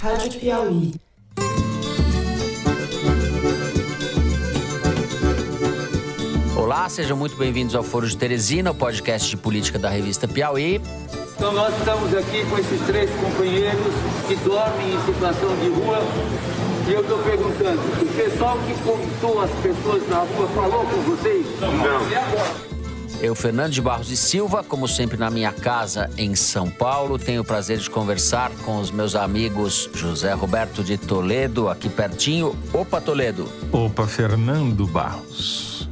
Rádio Piauí. Olá, sejam muito bem-vindos ao Foro de Teresina, o podcast de política da revista Piauí. Então nós estamos aqui com esses três companheiros que dormem em situação de rua e eu estou perguntando, o pessoal que contou as pessoas na rua falou com vocês? Não. E agora? Eu, Fernando de Barros e Silva, como sempre na minha casa em São Paulo, tenho o prazer de conversar com os meus amigos José Roberto de Toledo, aqui pertinho. Opa, Toledo. Opa, Fernando Barros.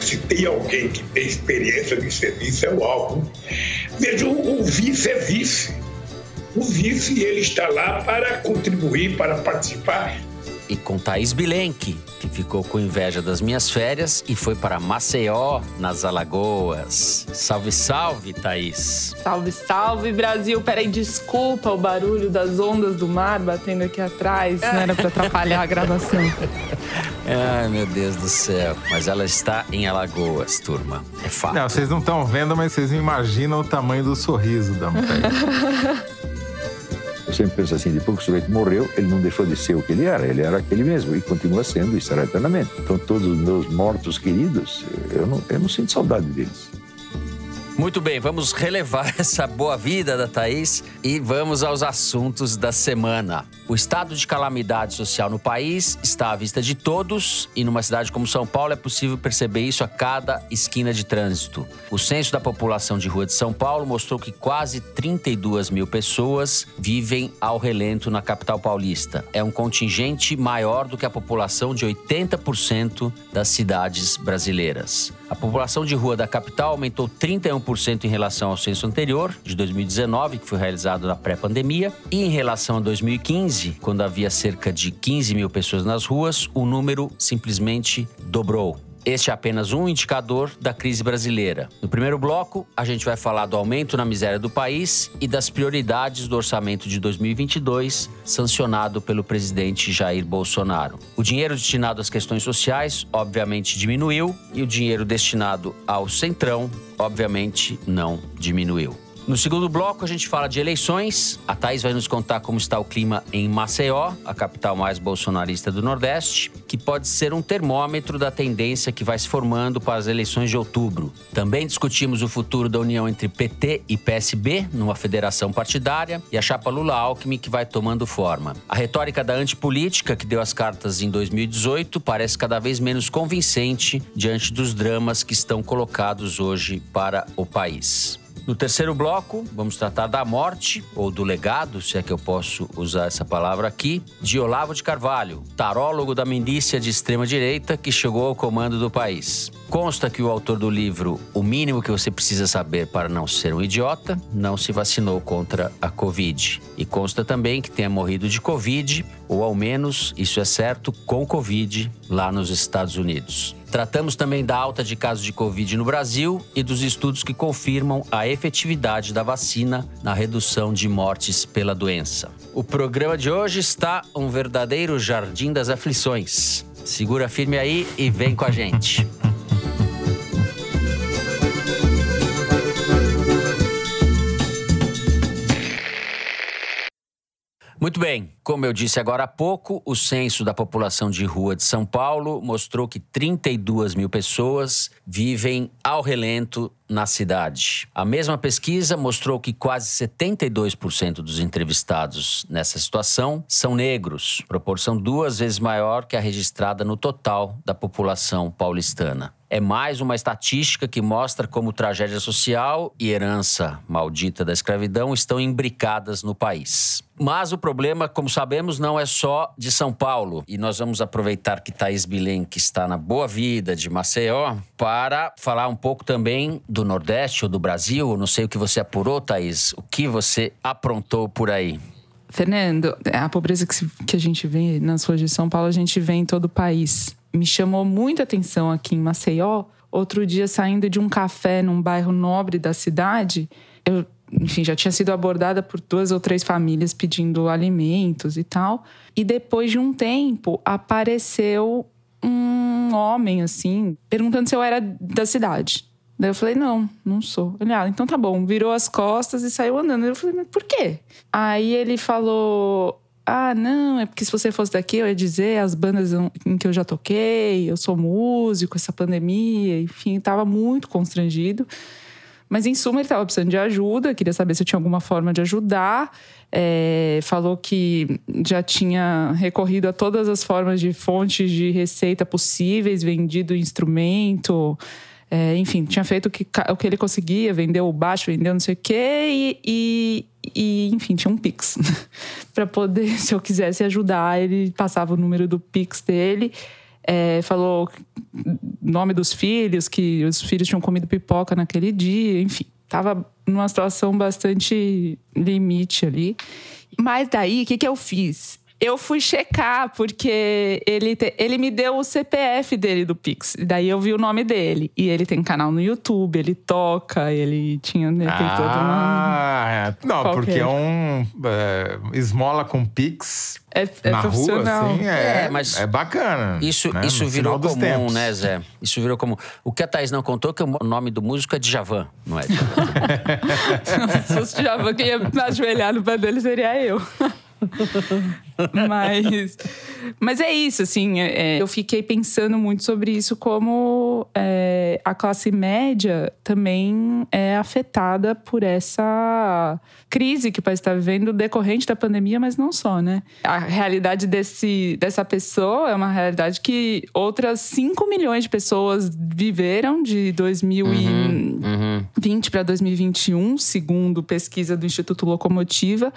Se tem alguém que tem experiência de serviço é o álcool. Veja, o, o vice é vice. O vice ele está lá para contribuir, para participar e com Thaís Bilenque, que ficou com inveja das minhas férias e foi para Maceió, nas Alagoas. Salve, salve, Thaís. Salve, salve, Brasil. Peraí, desculpa o barulho das ondas do mar batendo aqui atrás. Não era para atrapalhar a gravação. Ai, meu Deus do céu. Mas ela está em Alagoas, turma. É fato. Não, vocês não estão vendo, mas vocês imaginam o tamanho do sorriso da Thaís. Eu sempre penso assim, depois que o sujeito morreu, ele não deixou de ser o que ele era, ele era aquele mesmo e continua sendo e será eternamente. Então todos os meus mortos queridos, eu não, eu não sinto saudade deles. Muito bem, vamos relevar essa boa vida da Thaís e vamos aos assuntos da semana. O estado de calamidade social no país está à vista de todos e numa cidade como São Paulo é possível perceber isso a cada esquina de trânsito. O censo da população de rua de São Paulo mostrou que quase 32 mil pessoas vivem ao relento na capital paulista. É um contingente maior do que a população de 80% das cidades brasileiras. A população de rua da capital aumentou 31% em relação ao censo anterior, de 2019, que foi realizado na pré-pandemia, e em relação a 2015, quando havia cerca de 15 mil pessoas nas ruas, o número simplesmente dobrou. Este é apenas um indicador da crise brasileira. No primeiro bloco, a gente vai falar do aumento na miséria do país e das prioridades do orçamento de 2022, sancionado pelo presidente Jair Bolsonaro. O dinheiro destinado às questões sociais, obviamente, diminuiu e o dinheiro destinado ao Centrão, obviamente, não diminuiu. No segundo bloco, a gente fala de eleições. A Thaís vai nos contar como está o clima em Maceió, a capital mais bolsonarista do Nordeste, que pode ser um termômetro da tendência que vai se formando para as eleições de outubro. Também discutimos o futuro da união entre PT e PSB, numa federação partidária, e a chapa Lula-Alckmin, que vai tomando forma. A retórica da antipolítica, que deu as cartas em 2018, parece cada vez menos convincente diante dos dramas que estão colocados hoje para o país. No terceiro bloco, vamos tratar da morte, ou do legado, se é que eu posso usar essa palavra aqui, de Olavo de Carvalho, tarólogo da milícia de extrema-direita que chegou ao comando do país. Consta que o autor do livro O Mínimo que Você Precisa Saber para Não Ser um Idiota não se vacinou contra a Covid. E consta também que tenha morrido de Covid, ou ao menos, isso é certo, com Covid lá nos Estados Unidos. Tratamos também da alta de casos de Covid no Brasil e dos estudos que confirmam a efetividade da vacina na redução de mortes pela doença. O programa de hoje está um verdadeiro jardim das aflições. Segura firme aí e vem com a gente. Muito bem, como eu disse agora há pouco, o censo da população de rua de São Paulo mostrou que 32 mil pessoas vivem ao relento na cidade. A mesma pesquisa mostrou que quase 72% dos entrevistados nessa situação são negros, proporção duas vezes maior que a registrada no total da população paulistana é mais uma estatística que mostra como tragédia social e herança maldita da escravidão estão imbricadas no país. Mas o problema, como sabemos, não é só de São Paulo. E nós vamos aproveitar que Thaís Bilen, que está na Boa Vida de Maceió, para falar um pouco também do Nordeste ou do Brasil. Não sei o que você apurou, Thaís. O que você aprontou por aí? Fernando, a pobreza que, que a gente vê nas ruas de São Paulo, a gente vê em todo o país me chamou muita atenção aqui em Maceió. Outro dia, saindo de um café num bairro nobre da cidade, eu, enfim, já tinha sido abordada por duas ou três famílias pedindo alimentos e tal. E depois de um tempo, apareceu um homem, assim, perguntando se eu era da cidade. Daí eu falei, não, não sou. Ele, ah, então tá bom. Virou as costas e saiu andando. Eu falei, mas por quê? Aí ele falou, ah, não, é porque se você fosse daqui, eu ia dizer as bandas em que eu já toquei, eu sou músico, essa pandemia, enfim, estava muito constrangido. Mas em suma, ele estava precisando de ajuda, queria saber se eu tinha alguma forma de ajudar. É, falou que já tinha recorrido a todas as formas de fontes de receita possíveis, vendido instrumento, é, enfim, tinha feito o que, o que ele conseguia, vendeu o baixo, vendeu não sei o quê, e, e, e enfim, tinha um Pix. para poder, se eu quisesse ajudar, ele passava o número do Pix dele. É, falou nome dos filhos, que os filhos tinham comido pipoca naquele dia, enfim, tava numa situação bastante limite ali. Mas daí, o que, que eu fiz? Eu fui checar, porque ele, te, ele me deu o CPF dele do Pix. Daí eu vi o nome dele. E ele tem canal no YouTube, ele toca, ele tinha. Né, ah, todo uma... é. Não, Qual porque é? é um. É, esmola com Pix. É, é na rua, assim, é, é, mas é bacana. Isso, né? isso virou comum, tempos. né, Zé? Isso virou comum. O que a Thaís não contou é que o nome do músico é Djavan, não é Djavan. Se fosse Djavan, quem ia ajoelhar no pé dele seria eu. mas, mas é isso, assim. É, é, eu fiquei pensando muito sobre isso, como é, a classe média também é afetada por essa crise que o país está vivendo decorrente da pandemia, mas não só, né? A realidade desse, dessa pessoa é uma realidade que outras 5 milhões de pessoas viveram de 2020 uhum, uhum. para 2021, segundo pesquisa do Instituto Locomotiva.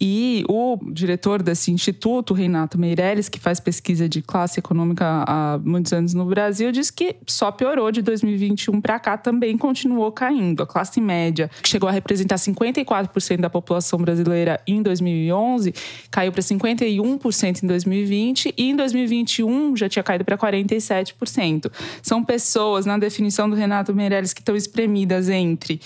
E o diretor desse instituto, Renato Meirelles, que faz pesquisa de classe econômica há muitos anos no Brasil, diz que só piorou de 2021 para cá, também continuou caindo. A classe média, que chegou a representar 54% da população brasileira em 2011, caiu para 51% em 2020 e em 2021 já tinha caído para 47%. São pessoas, na definição do Renato Meirelles, que estão espremidas entre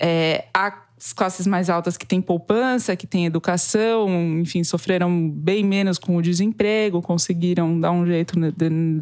é, a as classes mais altas que têm poupança, que têm educação, enfim, sofreram bem menos com o desemprego, conseguiram dar um jeito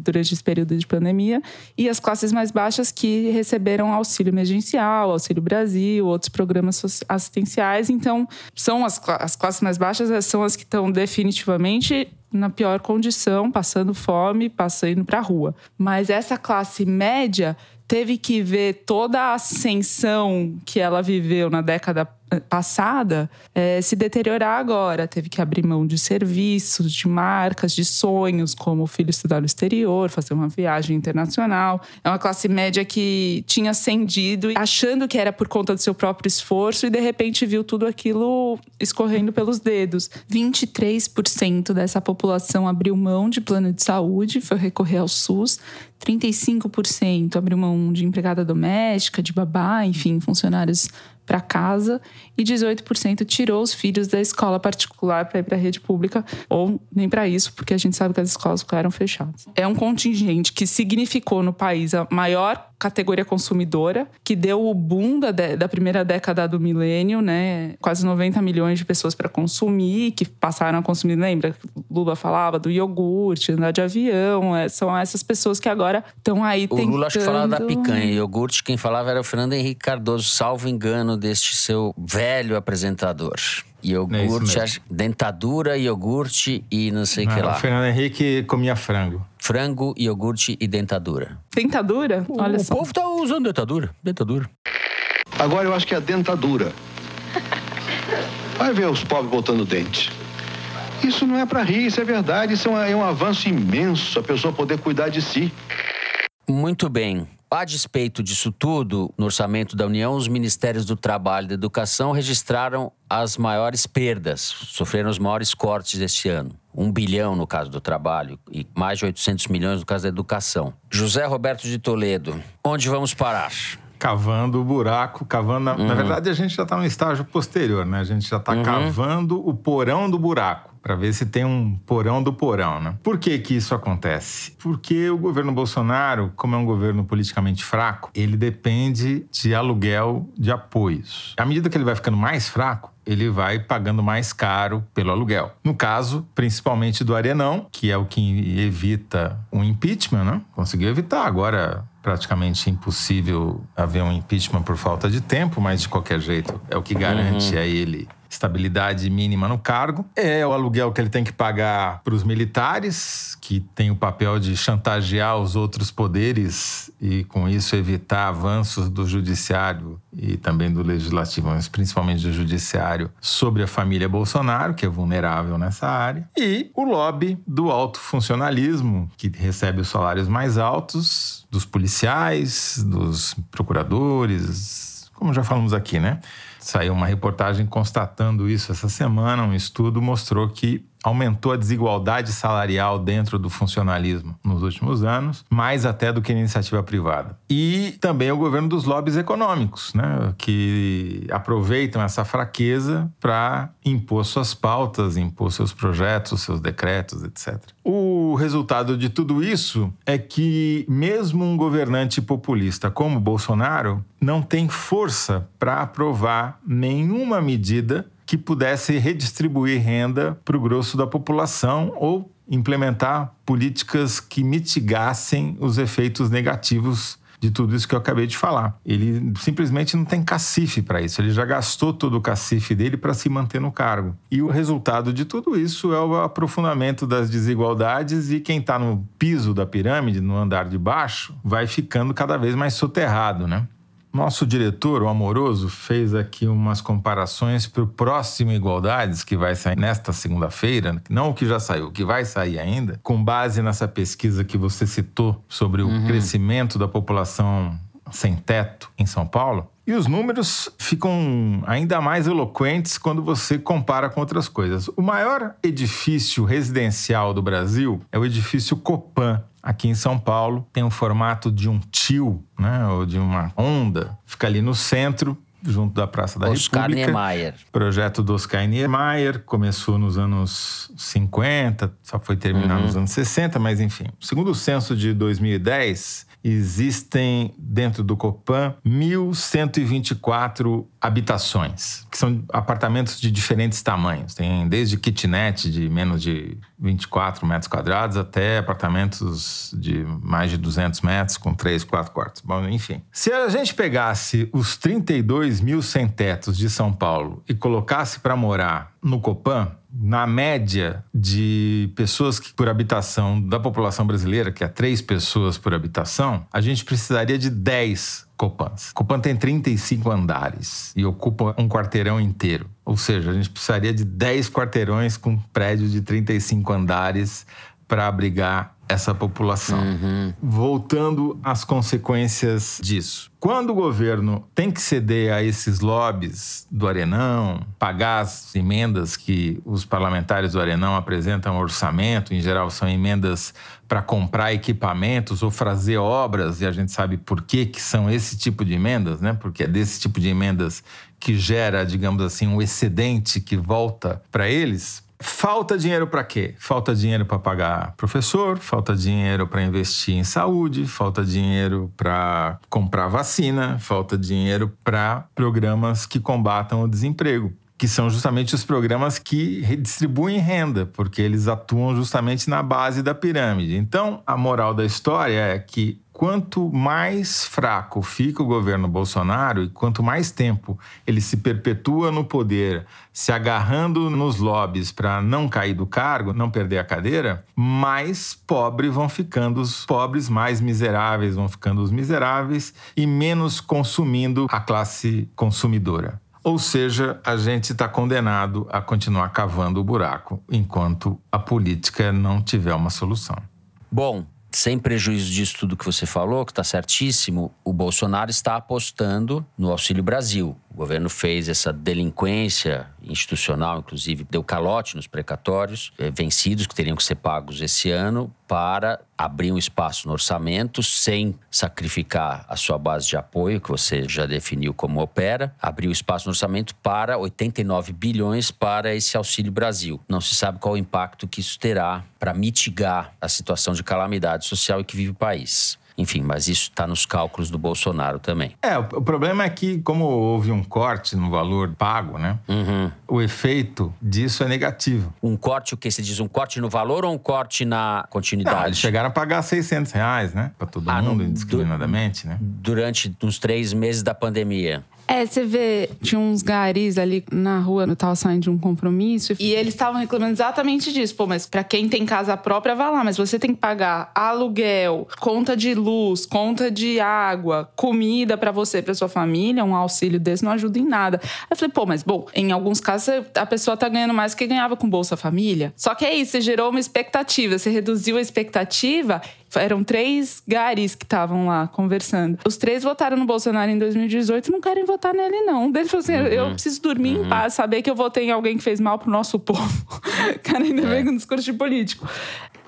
durante esse período de pandemia, e as classes mais baixas que receberam auxílio emergencial, auxílio Brasil, outros programas assistenciais. Então, são as, as classes mais baixas eh, são as que estão definitivamente na pior condição, passando fome, passando para a rua. Mas essa classe média teve que ver toda a ascensão que ela viveu na década passada é, se deteriorar agora. Teve que abrir mão de serviços, de marcas, de sonhos, como o filho estudar no exterior, fazer uma viagem internacional. É uma classe média que tinha ascendido achando que era por conta do seu próprio esforço e de repente viu tudo aquilo escorrendo pelos dedos. 23% dessa população abriu mão de plano de saúde, foi recorrer ao SUS. 35% abriu mão de empregada doméstica, de babá, enfim, funcionários para casa e 18% tirou os filhos da escola particular para ir para a rede pública, ou nem para isso, porque a gente sabe que as escolas ficaram fechadas. É um contingente que significou no país a maior categoria consumidora, que deu o boom da, da primeira década do milênio, né? Quase 90 milhões de pessoas para consumir, que passaram a consumir, lembra? Lula falava do iogurte, andar de avião, é, são essas pessoas que agora estão aí o tentando... O Lula acho que falava da picanha, iogurte, quem falava era o Fernando Henrique Cardoso, salvo engano deste seu velho apresentador. Iogurte, é dentadura, iogurte e não sei o que lá. O Fernando Henrique comia frango. Frango, iogurte e dentadura. Dentadura? Olha o só. O povo tá usando dentadura. Dentadura. Agora eu acho que é a dentadura. Vai ver os pobres botando dente. Isso não é para rir, isso é verdade. Isso é um, é um avanço imenso, a pessoa poder cuidar de si. Muito bem. A despeito disso tudo, no orçamento da União, os ministérios do Trabalho e da Educação registraram as maiores perdas, sofreram os maiores cortes deste ano. Um bilhão no caso do trabalho e mais de 800 milhões no caso da educação. José Roberto de Toledo, onde vamos parar? Cavando o buraco, cavando. Na, uhum. na verdade, a gente já está no estágio posterior, né? A gente já está uhum. cavando o porão do buraco para ver se tem um porão do porão, né? Por que que isso acontece? Porque o governo Bolsonaro, como é um governo politicamente fraco, ele depende de aluguel de apoios. À medida que ele vai ficando mais fraco, ele vai pagando mais caro pelo aluguel. No caso, principalmente do Arenão, que é o que evita um impeachment, né? Conseguiu evitar. Agora, praticamente impossível haver um impeachment por falta de tempo, mas de qualquer jeito é o que garante uhum. a ele estabilidade mínima no cargo. É o aluguel que ele tem que pagar para os militares, que tem o papel de chantagear os outros poderes e, com isso, evitar avanços do judiciário e também do legislativo, mas principalmente do judiciário, sobre a família Bolsonaro, que é vulnerável nessa área. E o lobby do alto funcionalismo, que recebe os salários mais altos dos policiais, dos procuradores, como já falamos aqui, né? Saiu uma reportagem constatando isso essa semana. Um estudo mostrou que aumentou a desigualdade salarial dentro do funcionalismo nos últimos anos, mais até do que a iniciativa privada. E também o governo dos lobbies econômicos, né, que aproveitam essa fraqueza para impor suas pautas, impor seus projetos, seus decretos, etc. O resultado de tudo isso é que mesmo um governante populista como Bolsonaro não tem força para aprovar nenhuma medida que pudesse redistribuir renda para o grosso da população ou implementar políticas que mitigassem os efeitos negativos de tudo isso que eu acabei de falar. Ele simplesmente não tem cacife para isso. Ele já gastou todo o cacife dele para se manter no cargo. E o resultado de tudo isso é o aprofundamento das desigualdades e quem está no piso da pirâmide, no andar de baixo, vai ficando cada vez mais soterrado, né? Nosso diretor, o Amoroso, fez aqui umas comparações para o próximo Igualdades, que vai sair nesta segunda-feira, não o que já saiu, o que vai sair ainda, com base nessa pesquisa que você citou sobre o uhum. crescimento da população sem teto em São Paulo. E os números ficam ainda mais eloquentes quando você compara com outras coisas. O maior edifício residencial do Brasil é o edifício Copan, aqui em São Paulo. Tem o formato de um tio, né, ou de uma onda. Fica ali no centro, junto da Praça da Oscar República. Oscar Niemeyer. Projeto do Oscar Niemeyer, começou nos anos 50, só foi terminar uhum. nos anos 60, mas enfim. Segundo o censo de 2010, existem dentro do Copan 1.124 habitações, que são apartamentos de diferentes tamanhos. Tem desde kitnet de menos de 24 metros quadrados até apartamentos de mais de 200 metros com 3, 4 quartos. Bom, enfim. Se a gente pegasse os 32 mil sem-tetos de São Paulo e colocasse para morar no Copan, na média de pessoas que, por habitação da população brasileira, que é três pessoas por habitação, a gente precisaria de 10 Copans. Copan tem 35 andares e ocupa um quarteirão inteiro. Ou seja, a gente precisaria de 10 quarteirões com prédios de 35 andares para abrigar essa população. Uhum. Voltando às consequências disso. Quando o governo tem que ceder a esses lobbies do Arenão, pagar as emendas que os parlamentares do Arenão apresentam ao orçamento, em geral são emendas para comprar equipamentos ou fazer obras, e a gente sabe por que, que são esse tipo de emendas, né? Porque é desse tipo de emendas que gera, digamos assim, um excedente que volta para eles Falta dinheiro para quê? Falta dinheiro para pagar professor, falta dinheiro para investir em saúde, falta dinheiro para comprar vacina, falta dinheiro para programas que combatam o desemprego que são justamente os programas que redistribuem renda, porque eles atuam justamente na base da pirâmide. Então, a moral da história é que quanto mais fraco fica o governo Bolsonaro e quanto mais tempo ele se perpetua no poder, se agarrando nos lobbies para não cair do cargo, não perder a cadeira, mais pobres vão ficando os pobres, mais miseráveis vão ficando os miseráveis e menos consumindo a classe consumidora. Ou seja, a gente está condenado a continuar cavando o buraco enquanto a política não tiver uma solução. Bom, sem prejuízo disso tudo que você falou, que está certíssimo, o Bolsonaro está apostando no Auxílio Brasil. O governo fez essa delinquência institucional, inclusive deu calote nos precatórios eh, vencidos que teriam que ser pagos esse ano para abrir um espaço no orçamento sem sacrificar a sua base de apoio, que você já definiu como opera, abrir o espaço no orçamento para 89 bilhões para esse Auxílio Brasil. Não se sabe qual o impacto que isso terá para mitigar a situação de calamidade social em que vive o país. Enfim, mas isso está nos cálculos do Bolsonaro também. É, o problema é que, como houve um corte no valor pago, né? Uhum. O efeito disso é negativo. Um corte, o que você diz? Um corte no valor ou um corte na continuidade? Ah, eles chegaram a pagar 600 reais, né? Para todo ah, mundo, indiscriminadamente, du né? Durante uns três meses da pandemia. É, você vê, tinha uns garis ali na rua, eu tava saindo de um compromisso, e eles estavam reclamando exatamente disso. Pô, mas pra quem tem casa própria, vai lá, mas você tem que pagar aluguel, conta de luz, conta de água, comida para você, para sua família, um auxílio desse não ajuda em nada. Aí eu falei, pô, mas bom, em alguns casos a pessoa tá ganhando mais do que ganhava com Bolsa Família. Só que é isso, você gerou uma expectativa, você reduziu a expectativa eram três garis que estavam lá conversando. Os três votaram no Bolsonaro em 2018 e não querem votar nele, não. Um deles falou assim: uhum. eu preciso dormir uhum. em paz, saber que eu votei em alguém que fez mal pro nosso povo. Cara, ainda é. vem com um discurso de político.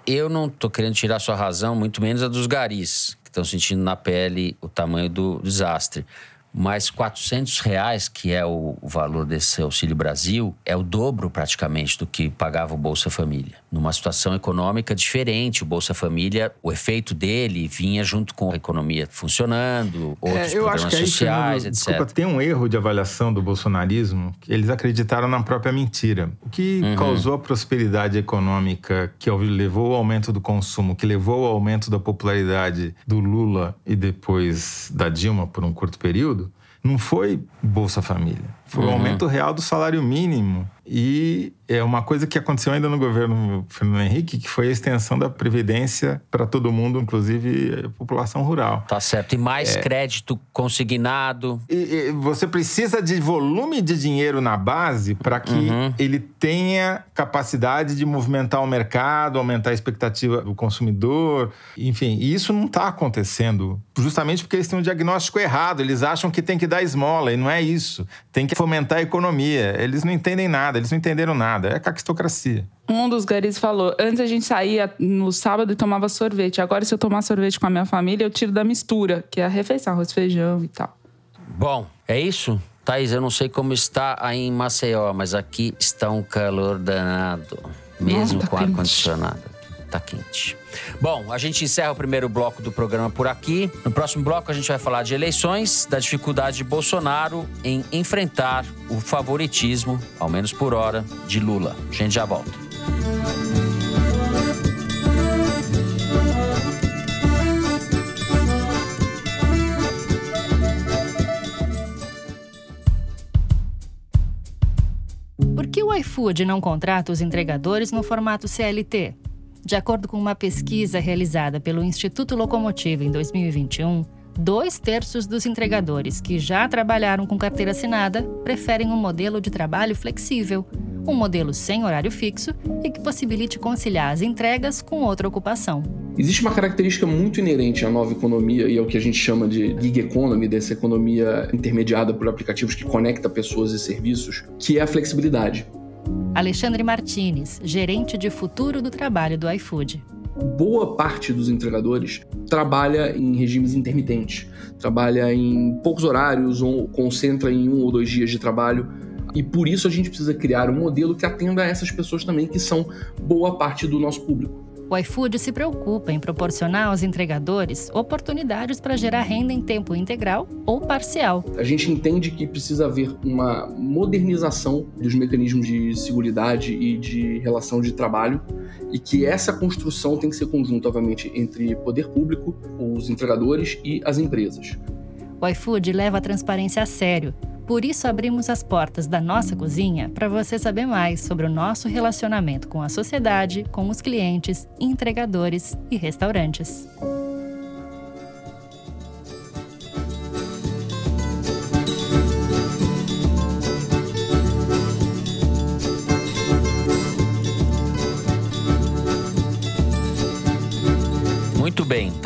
Eu não tô querendo tirar sua razão, muito menos a dos garis, que estão sentindo na pele o tamanho do desastre. Mas 400 reais, que é o valor desse Auxílio Brasil, é o dobro praticamente do que pagava o Bolsa Família. Numa situação econômica diferente, o Bolsa Família, o efeito dele vinha junto com a economia funcionando, é, outros é, eu programas acho que sociais, aí, etc. Desculpa, tem um erro de avaliação do bolsonarismo, que eles acreditaram na própria mentira. O que uhum. causou a prosperidade econômica que levou ao aumento do consumo, que levou ao aumento da popularidade do Lula e depois da Dilma por um curto período, não foi Bolsa Família. Foi uhum. o aumento real do salário mínimo e é uma coisa que aconteceu ainda no governo Fernando Henrique, que foi a extensão da previdência para todo mundo, inclusive a população rural. Tá certo. E mais é. crédito consignado. E, e você precisa de volume de dinheiro na base para que uhum. ele tenha capacidade de movimentar o mercado, aumentar a expectativa do consumidor. Enfim, e isso não está acontecendo justamente porque eles têm um diagnóstico errado. Eles acham que tem que dar esmola e não é isso. Tem que fomentar a economia. Eles não entendem nada eles não entenderam nada. É caquistocracia. Um dos garis falou: antes a gente saía no sábado e tomava sorvete. Agora, se eu tomar sorvete com a minha família, eu tiro da mistura, que é a refeição, arroz, feijão e tal. Bom, é isso? Thaís, eu não sei como está aí em Maceió, mas aqui está um calor danado. Mesmo Nossa, tá com ar-condicionado tá quente. Bom, a gente encerra o primeiro bloco do programa por aqui. No próximo bloco a gente vai falar de eleições, da dificuldade de Bolsonaro em enfrentar o favoritismo, ao menos por hora, de Lula. A gente já volta. Por que o iFood não contrata os entregadores no formato CLT? De acordo com uma pesquisa realizada pelo Instituto Locomotiva em 2021, dois terços dos entregadores que já trabalharam com carteira assinada preferem um modelo de trabalho flexível, um modelo sem horário fixo e que possibilite conciliar as entregas com outra ocupação. Existe uma característica muito inerente à nova economia e ao que a gente chama de gig economy, dessa economia intermediada por aplicativos que conecta pessoas e serviços, que é a flexibilidade. Alexandre Martinez, gerente de futuro do trabalho do iFood. Boa parte dos entregadores trabalha em regimes intermitentes, trabalha em poucos horários ou concentra em um ou dois dias de trabalho. E por isso a gente precisa criar um modelo que atenda a essas pessoas também, que são boa parte do nosso público. O iFood se preocupa em proporcionar aos entregadores oportunidades para gerar renda em tempo integral ou parcial. A gente entende que precisa haver uma modernização dos mecanismos de segurança e de relação de trabalho e que essa construção tem que ser conjunta, obviamente, entre poder público, os entregadores e as empresas. O iFood leva a transparência a sério por isso, abrimos as portas da nossa cozinha para você saber mais sobre o nosso relacionamento com a sociedade, com os clientes, entregadores e restaurantes.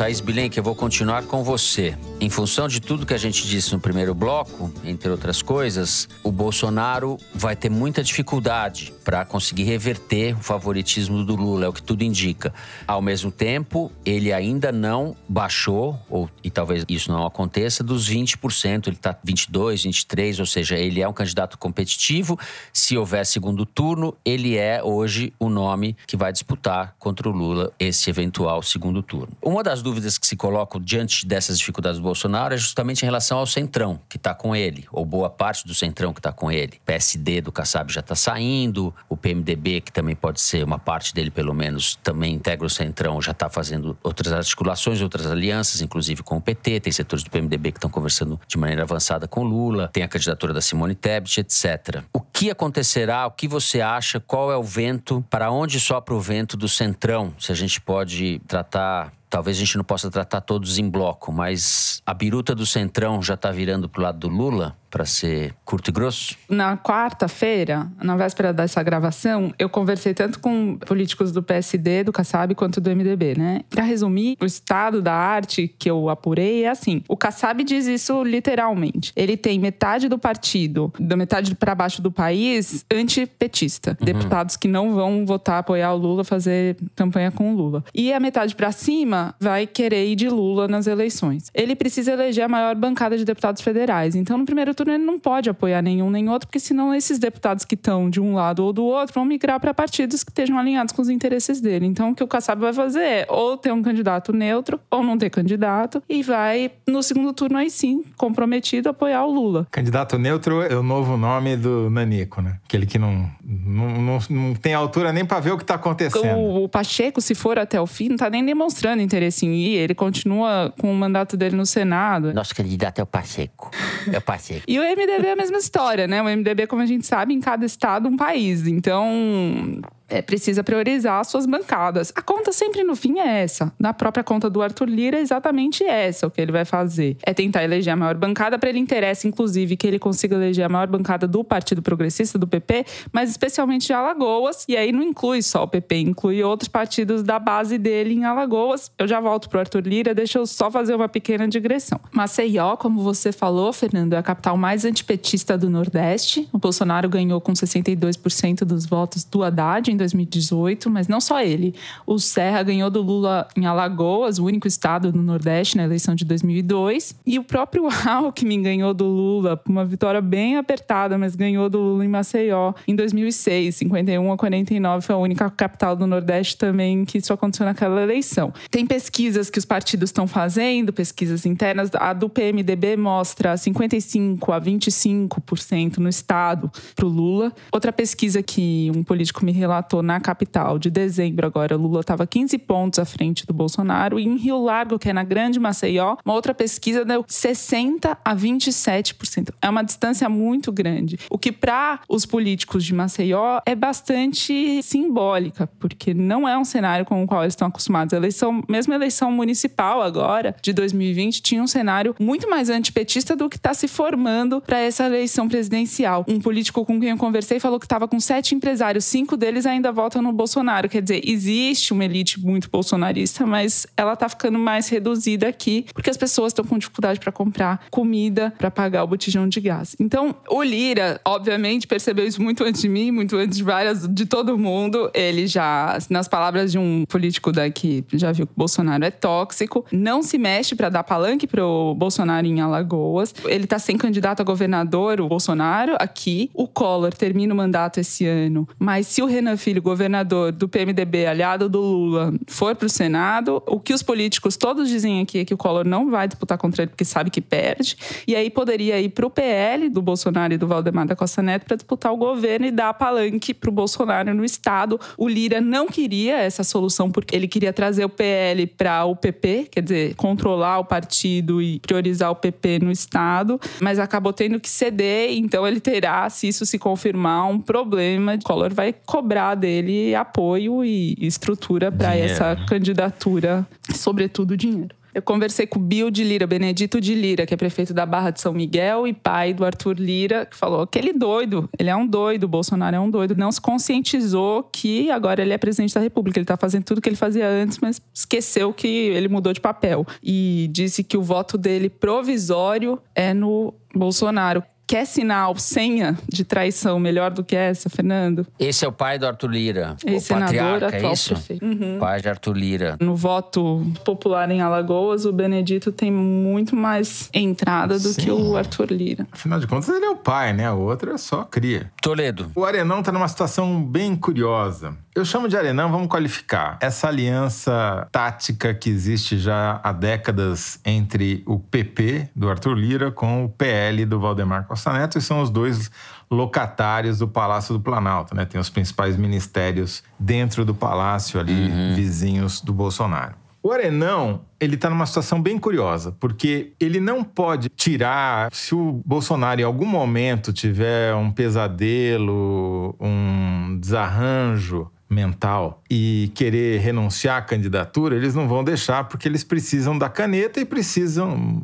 Thaís Bilenque, eu vou continuar com você. Em função de tudo que a gente disse no primeiro bloco, entre outras coisas, o Bolsonaro vai ter muita dificuldade para conseguir reverter o favoritismo do Lula, é o que tudo indica. Ao mesmo tempo, ele ainda não baixou, ou, e talvez isso não aconteça, dos 20%. Ele está 22, 23, ou seja, ele é um candidato competitivo. Se houver segundo turno, ele é hoje o nome que vai disputar contra o Lula esse eventual segundo turno. Uma das dúvidas que se colocam diante dessas dificuldades do Bolsonaro é justamente em relação ao Centrão, que está com ele, ou boa parte do Centrão que está com ele. PSD do Kassab já está saindo, o PMDB, que também pode ser uma parte dele, pelo menos, também integra o Centrão, já está fazendo outras articulações, outras alianças, inclusive com o PT. Tem setores do PMDB que estão conversando de maneira avançada com Lula, tem a candidatura da Simone Tebet, etc. O que acontecerá? O que você acha? Qual é o vento? Para onde sopra o vento do Centrão? Se a gente pode tratar talvez a gente não possa tratar todos em bloco, mas a biruta do Centrão já está virando para o lado do Lula? Para ser curto e grosso? Na quarta-feira, na véspera dessa gravação, eu conversei tanto com políticos do PSD, do Kassab, quanto do MDB, né? Para resumir, o estado da arte que eu apurei é assim: o Kassab diz isso literalmente. Ele tem metade do partido, da metade para baixo do país, antipetista. Uhum. Deputados que não vão votar, apoiar o Lula, fazer campanha com o Lula. E a metade para cima vai querer ir de Lula nas eleições. Ele precisa eleger a maior bancada de deputados federais. Então, no primeiro turno, ele não pode apoiar nenhum nem outro, porque senão esses deputados que estão de um lado ou do outro vão migrar para partidos que estejam alinhados com os interesses dele. Então, o que o Kassab vai fazer é ou ter um candidato neutro ou não ter candidato e vai, no segundo turno, aí sim, comprometido a apoiar o Lula. Candidato neutro é o novo nome do Nanico, né? Aquele que não, não, não, não tem altura nem para ver o que está acontecendo. O, o, Pacheco, se for até o fim, não está nem demonstrando interesse em ir. Ele continua com o mandato dele no Senado. Nosso candidato é o Pacheco. É o Pacheco. E o MDB é a mesma história, né? O MDB, como a gente sabe, em cada estado um país. Então, é, precisa priorizar as suas bancadas. A conta sempre no fim é essa. Na própria conta do Arthur Lira é exatamente essa o que ele vai fazer. É tentar eleger a maior bancada. Para ele interessa, inclusive, que ele consiga eleger a maior bancada do Partido Progressista, do PP, mas especialmente de Alagoas. E aí não inclui só o PP, inclui outros partidos da base dele em Alagoas. Eu já volto pro Arthur Lira, deixa eu só fazer uma pequena digressão. Maceió, como você falou, Fernando, é a capital mais antipetista do Nordeste. O Bolsonaro ganhou com 62% dos votos do Haddad em 2018, mas não só ele. O Serra ganhou do Lula em Alagoas, o único estado do Nordeste na eleição de 2002, e o próprio Alckmin ganhou do Lula, uma vitória bem apertada, mas ganhou do Lula em Maceió em 2006, 51 a 49, foi a única capital do Nordeste também que isso aconteceu naquela eleição. Tem pesquisas que os partidos estão fazendo, pesquisas internas, a do PMDB mostra 55 a 25% no estado para o Lula. Outra pesquisa que um político me relatou relatou na capital de dezembro agora, Lula estava 15 pontos à frente do Bolsonaro. E em Rio Largo, que é na Grande Maceió, uma outra pesquisa deu 60 a 27%. É uma distância muito grande. O que para os políticos de Maceió é bastante simbólica, porque não é um cenário com o qual eles estão acostumados. A eleição, mesmo a eleição municipal agora, de 2020, tinha um cenário muito mais antipetista do que está se formando para essa eleição presidencial. Um político com quem eu conversei falou que estava com sete empresários, cinco deles ainda ainda votam no Bolsonaro. Quer dizer, existe uma elite muito bolsonarista, mas ela tá ficando mais reduzida aqui, porque as pessoas estão com dificuldade para comprar comida, para pagar o botijão de gás. Então, o Lira, obviamente, percebeu isso muito antes de mim, muito antes de várias, de todo mundo. Ele já, nas palavras de um político daqui, já viu que o Bolsonaro é tóxico, não se mexe para dar palanque pro Bolsonaro em Alagoas. Ele tá sem candidato a governador, o Bolsonaro, aqui. O Collor termina o mandato esse ano, mas se o Renan Filho, governador do PMDB, aliado do Lula, for para o Senado, o que os políticos todos dizem aqui é que o Collor não vai disputar contra ele porque sabe que perde. E aí poderia ir para o PL do Bolsonaro e do Valdemar da Costa Neto para disputar o governo e dar palanque para o Bolsonaro no Estado. O Lira não queria essa solução porque ele queria trazer o PL para o PP, quer dizer, controlar o partido e priorizar o PP no Estado, mas acabou tendo que ceder. Então ele terá, se isso se confirmar, um problema. O Collor vai cobrar dele apoio e estrutura para essa candidatura, sobretudo dinheiro. Eu conversei com o Bill de Lira, Benedito de Lira, que é prefeito da Barra de São Miguel e pai do Arthur Lira, que falou: aquele doido, ele é um doido, o Bolsonaro é um doido. Não se conscientizou que agora ele é presidente da República. Ele está fazendo tudo que ele fazia antes, mas esqueceu que ele mudou de papel. E disse que o voto dele provisório é no Bolsonaro Quer sinal, senha de traição melhor do que essa, Fernando? Esse é o pai do Arthur Lira. o Ex-senador, patriarca, é isso? Uhum. Pai de Arthur Lira. No voto popular em Alagoas, o Benedito tem muito mais entrada do Sim. que o Arthur Lira. Afinal de contas, ele é o pai, né? O outro é só cria. Toledo. O Arenão está numa situação bem curiosa. Eu chamo de Arenão, vamos qualificar. Essa aliança tática que existe já há décadas entre o PP do Arthur Lira com o PL do Valdemar Costa Neto, e são os dois locatários do Palácio do Planalto, né? Tem os principais ministérios dentro do palácio ali, vizinhos do Bolsonaro. O Arenão, ele tá numa situação bem curiosa, porque ele não pode tirar, se o Bolsonaro em algum momento tiver um pesadelo, um desarranjo mental e querer renunciar à candidatura, eles não vão deixar porque eles precisam da caneta e precisam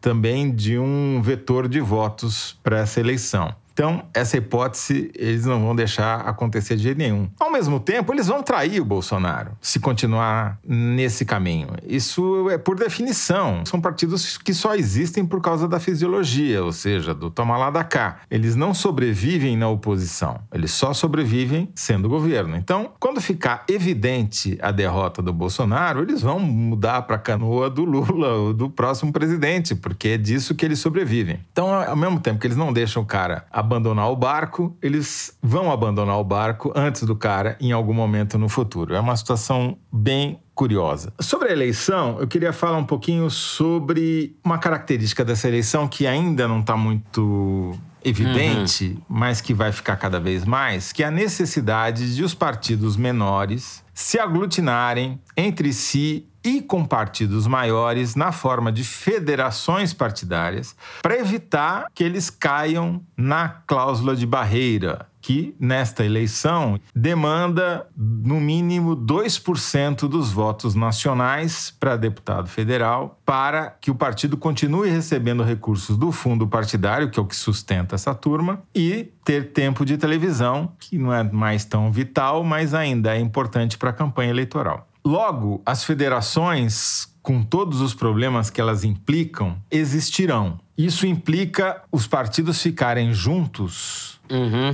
também de um vetor de votos para essa eleição. Então, essa hipótese eles não vão deixar acontecer de jeito nenhum. Ao mesmo tempo, eles vão trair o Bolsonaro se continuar nesse caminho. Isso é por definição. São partidos que só existem por causa da fisiologia, ou seja, do toma lá da cá. Eles não sobrevivem na oposição. Eles só sobrevivem sendo governo. Então, quando ficar evidente a derrota do Bolsonaro, eles vão mudar para a canoa do Lula, ou do próximo presidente, porque é disso que eles sobrevivem. Então, ao mesmo tempo que eles não deixam o cara abandonar o barco, eles vão abandonar o barco antes do cara em algum momento no futuro. É uma situação bem curiosa. Sobre a eleição, eu queria falar um pouquinho sobre uma característica dessa eleição que ainda não está muito evidente, mas que vai ficar cada vez mais, que é a necessidade de os partidos menores se aglutinarem entre si e com partidos maiores na forma de federações partidárias para evitar que eles caiam na cláusula de barreira, que nesta eleição demanda no mínimo 2% dos votos nacionais para deputado federal para que o partido continue recebendo recursos do fundo partidário, que é o que sustenta essa turma, e ter tempo de televisão, que não é mais tão vital, mas ainda é importante para a campanha eleitoral. Logo, as federações, com todos os problemas que elas implicam, existirão. Isso implica os partidos ficarem juntos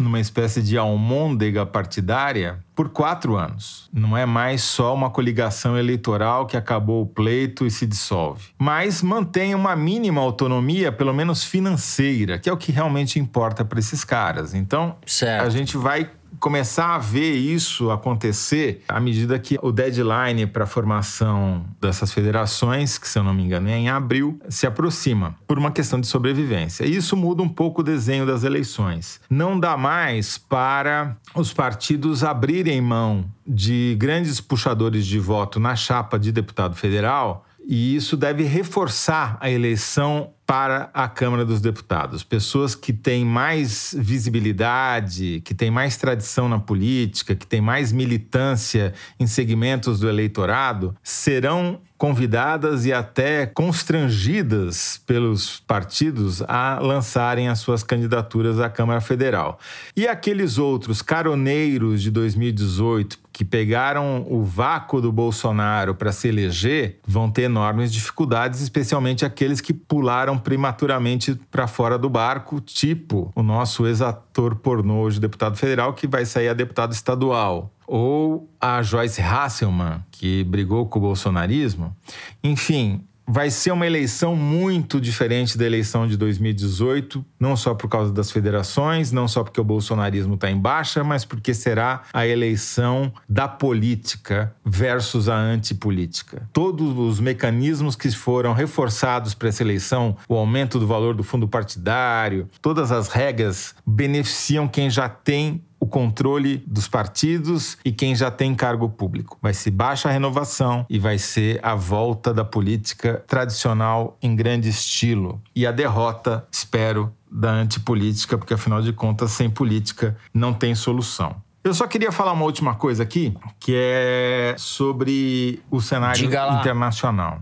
numa espécie de almôndega partidária por quatro anos. Não é mais só uma coligação eleitoral que acabou o pleito e se dissolve. Mas mantém uma mínima autonomia, pelo menos financeira, que é o que realmente importa para esses caras. Então, Certo. a gente vai começar a ver isso acontecer à medida que o deadline para a formação dessas federações, que se eu não me engano é em abril, se aproxima por uma questão de sobrevivência. Isso muda um pouco o desenho das eleições. Não dá mais para os partidos abrirem mão de grandes puxadores de voto na chapa de deputado federal e isso deve reforçar a eleição para a Câmara dos Deputados. Pessoas que têm mais visibilidade, que têm mais tradição na política, que têm mais militância em segmentos do eleitorado, serão convidadas e até constrangidas pelos partidos a lançarem as suas candidaturas à Câmara Federal. E aqueles outros caroneiros de 2018 que pegaram o vácuo do Bolsonaro para se eleger vão ter enormes dificuldades, especialmente aqueles que pularam prematuramente para fora do barco, tipo o nosso ex-ator pornô hoje deputado federal que vai sair a deputado estadual ou a Joyce Hasselman, que brigou com o bolsonarismo. Enfim, vai ser uma eleição muito diferente da eleição de 2018, não só por causa das federações, não só porque o bolsonarismo está em baixa, mas porque será a eleição da política versus a antipolítica. Todos os mecanismos que foram reforçados para essa eleição, o aumento do valor do fundo partidário, todas as regras beneficiam quem já tem o controle dos partidos e quem já tem cargo público. Vai ser baixa a renovação e vai ser a volta da política tradicional em grande estilo. E a derrota, espero, da antipolítica, porque afinal de contas, sem política não tem solução. Eu só queria falar uma última coisa aqui, que é sobre o cenário internacional.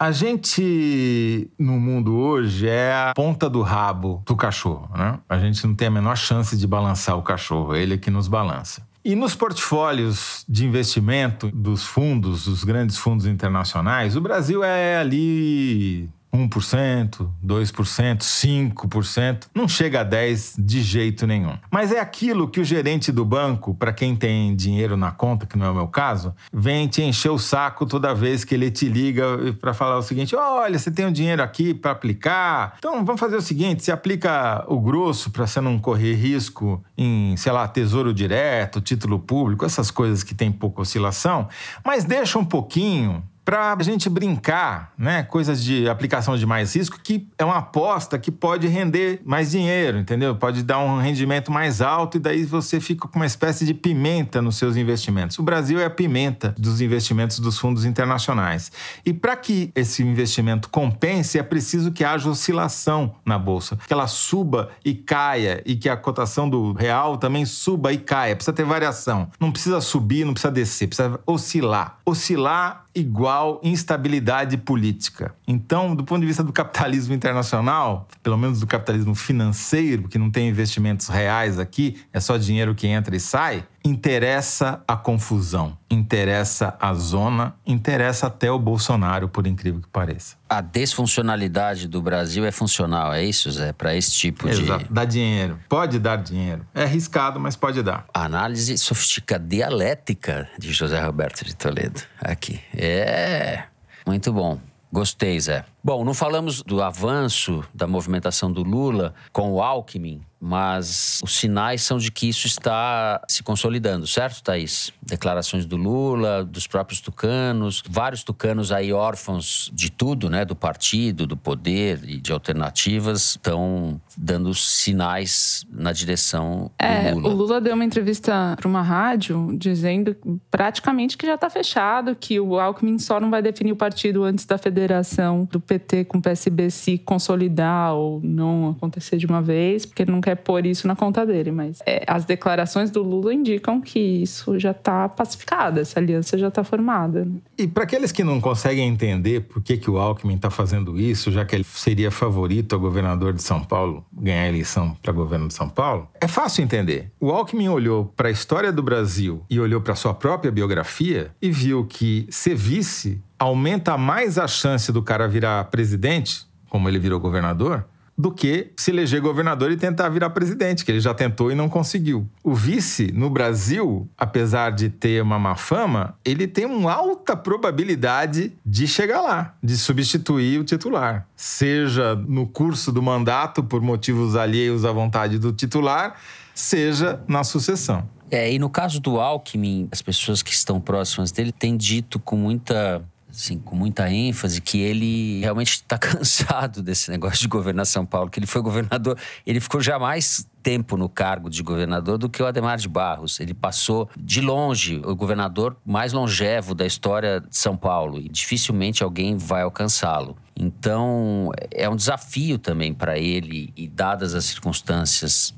A gente, no mundo hoje, é a ponta do rabo do cachorro, né? A gente não tem a menor chance de balançar o cachorro, é ele que nos balança. E nos portfólios de investimento dos fundos, dos grandes fundos internacionais, o Brasil é ali 1%, 2%, 5%, não chega a 10 de jeito nenhum. Mas é aquilo que o gerente do banco, para quem tem dinheiro na conta, que não é o meu caso, vem te encher o saco toda vez que ele te liga para falar o seguinte: "Olha, você tem um dinheiro aqui para aplicar. Então vamos fazer o seguinte, você aplica o grosso para você não correr risco em, sei lá, tesouro direto, título público, essas coisas que tem pouca oscilação, mas deixa um pouquinho para a gente brincar, né? Coisas de aplicação de mais risco, que é uma aposta que pode render mais dinheiro, entendeu? Pode dar um rendimento mais alto e daí você fica com uma espécie de pimenta nos seus investimentos. O Brasil é a pimenta dos investimentos dos fundos internacionais. E para que esse investimento compense, é preciso que haja oscilação na bolsa, que ela suba e caia e que a cotação do real também suba e caia. Precisa ter variação. Não precisa subir, não precisa descer, precisa oscilar. Oscilar igual instabilidade política. Então, do ponto de vista do capitalismo internacional, pelo menos do capitalismo financeiro, que não tem investimentos reais aqui, é só dinheiro que entra e sai, interessa a confusão, interessa a zona, interessa até o Bolsonaro, por incrível que pareça. A desfuncionalidade do Brasil é funcional, é isso, Zé? Para esse tipo Exato. de. Dá dinheiro. Pode dar dinheiro. É arriscado, mas pode dar. Análise sofisticada dialética de José Roberto de Toledo. Aqui. É. Muito bom. Gostei, Zé. Bom, não falamos do avanço da movimentação do Lula com o Alckmin, mas os sinais são de que isso está se consolidando, certo, Thaís? Declarações do Lula, dos próprios tucanos, vários tucanos aí órfãos de tudo, né? Do partido, do poder e de alternativas, estão dando sinais na direção É, do Lula. o Lula deu uma entrevista para uma rádio dizendo praticamente que já está fechado, que o Alckmin só não vai definir o partido antes da federação do PT com o PSB se consolidar ou não acontecer de uma vez, porque ele não quer pôr isso na conta dele. Mas é, as declarações do Lula indicam que isso já está pacificado, essa aliança já está formada. E para aqueles que não conseguem entender por que, que o Alckmin está fazendo isso, já que ele seria favorito ao governador de São Paulo ganhar a eleição para governo de São Paulo, é fácil entender. O Alckmin olhou para a história do Brasil e olhou para sua própria biografia e viu que ser vice aumenta mais a chance do cara virar presidente, como ele virou governador, do que se eleger governador e tentar virar presidente, que ele já tentou e não conseguiu. O vice, no Brasil, apesar de ter uma má fama, ele tem uma alta probabilidade de chegar lá, de substituir o titular. Seja no curso do mandato, por motivos alheios à vontade do titular, seja na sucessão. É, e no caso do Alckmin, as pessoas que estão próximas dele têm dito com muita assim, com muita ênfase que ele realmente está cansado desse negócio de governar São Paulo, que ele foi governador, ele ficou já mais tempo no cargo de governador do que o Ademar de Barros. Ele passou de longe o governador mais longevo da história de São Paulo e dificilmente alguém vai alcançá-lo. Então, é um desafio também para ele e dadas as circunstâncias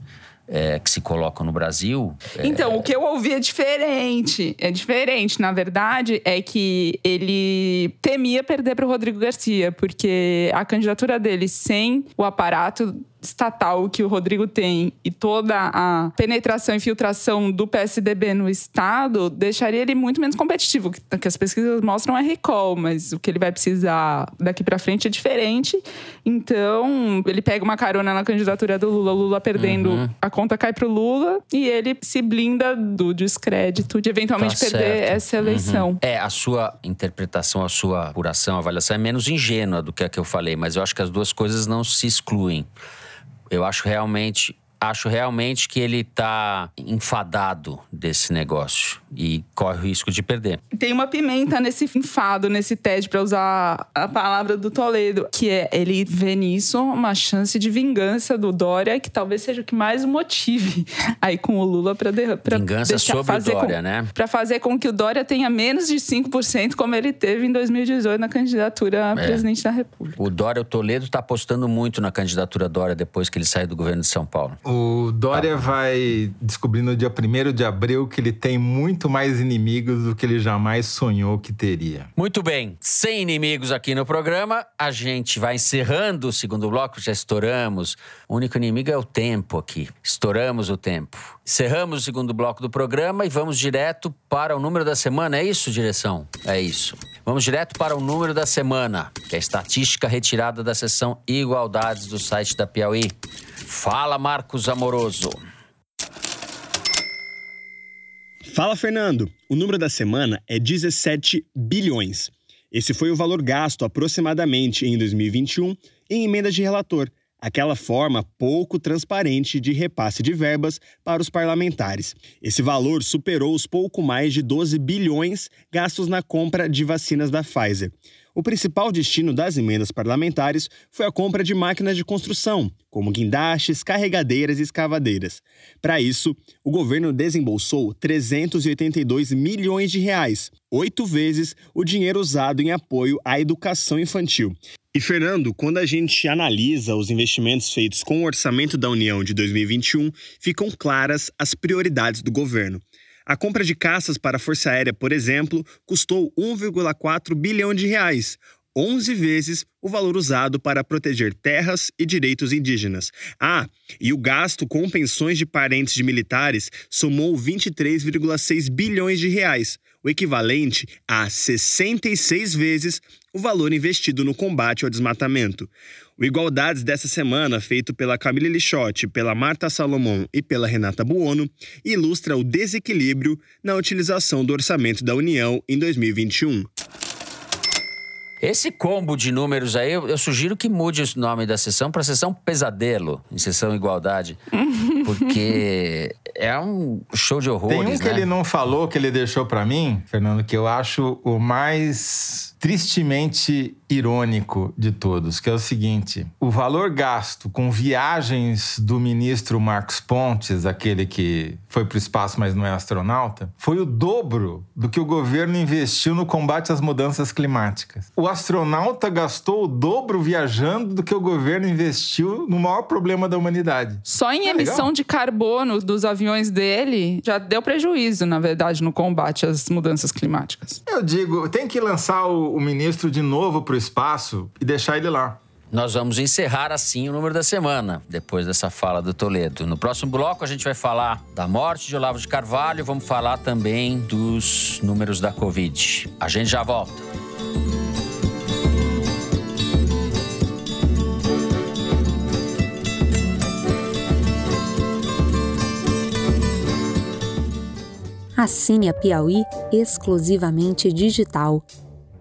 é, que se colocam no Brasil. é, Então, o que eu ouvi é diferente. É diferente. Na verdade, é que ele temia perder para o Rodrigo Garcia, porque a candidatura dele sem o aparato estatal que o Rodrigo tem e toda a penetração e infiltração do PSDB no Estado deixaria ele muito menos competitivo. O que as pesquisas mostram é recall, mas o que ele vai precisar daqui para frente é diferente. Então, ele pega uma carona na candidatura do Lula, Lula perdendo, Uhum. a conta cai pro Lula e ele se blinda do descrédito de eventualmente Tá perder essa eleição. Uhum. É, a sua interpretação, a sua apuração, a avaliação é menos ingênua do que a que eu falei, mas eu acho que as duas coisas não se excluem. Eu acho realmente, acho realmente que ele tá enfadado desse negócio e corre o risco de perder. Tem uma pimenta nesse enfado, nesse TED, para usar a palavra do Toledo, que é ele vê nisso uma chance de vingança do Dória, que talvez seja o que mais o motive aí com o Lula para Vingança sobre o Dória, né? Para fazer com que o Dória tenha menos de 5%, como ele teve em 2018 na candidatura a É. presidente da República. O Dória, o Toledo, tá apostando muito na candidatura Dória depois que ele saiu do governo de São Paulo. O Dória vai descobrir no dia 1 de abril que ele tem muito mais inimigos do que ele jamais sonhou que teria. Muito bem, sem inimigos aqui no programa, a gente vai encerrando o segundo bloco, já estouramos. O único inimigo é o tempo aqui. Estouramos o tempo. Encerramos o segundo bloco do programa e vamos direto para o número da semana. É isso, direção? É isso. Vamos direto para o número da semana, que é a estatística retirada da seção Igualdades do site da Piauí. Fala, Marcos Amoroso. Fala, Fernando. O número da semana é 17 bilhões. Esse foi o valor gasto aproximadamente em 2021 em emendas de relator, aquela forma pouco transparente de repasse de verbas para os parlamentares. Esse valor superou os pouco mais de 12 bilhões gastos na compra de vacinas da Pfizer. O principal destino das emendas parlamentares foi a compra de máquinas de construção, como guindastes, carregadeiras e escavadeiras. Para isso, o governo desembolsou 382 milhões de reais, oito vezes o dinheiro usado em apoio à educação infantil. E, Fernando, quando a gente analisa os investimentos feitos com o orçamento da União de 2021, ficam claras as prioridades do governo. A compra de caças para a Força Aérea, por exemplo, custou 1,4 bilhão de reais, 11 vezes o valor usado para proteger terras e direitos indígenas. Ah, e o gasto com pensões de parentes de militares somou 23,6 bilhões de reais, o equivalente a 66 vezes o valor investido no combate ao desmatamento. O Igualdades dessa semana, feito pela Camila Lixotti, pela Marta Salomão e pela Renata Buono, ilustra o desequilíbrio na utilização do orçamento da União em 2021. Esse combo de números aí, eu, eu sugiro que mude o nome da sessão para sessão Pesadelo, em sessão Igualdade. Porque é um show de horrores, Tem um que né? ele não falou, que ele deixou para mim, Fernando, que eu acho o mais tristemente irônico de todos, que é o seguinte: o valor gasto com viagens do ministro Marcos Pontes, aquele que foi para o espaço, mas não é astronauta, foi o dobro do que o governo investiu no combate às mudanças climáticas. O astronauta gastou o dobro viajando do que o governo investiu no maior problema da humanidade. Só em É emissão legal. de carbono dos aviões dele já deu prejuízo, na verdade, no combate às mudanças climáticas. Eu digo, tem que lançar o, o ministro de novo para o espaço e deixar ele lá. Nós vamos encerrar assim o número da semana, depois dessa fala do Toledo. No próximo bloco, a gente vai falar da morte de Olavo de Carvalho, vamos falar também dos números da Covid. A gente já volta. Assine a Piauí exclusivamente digital.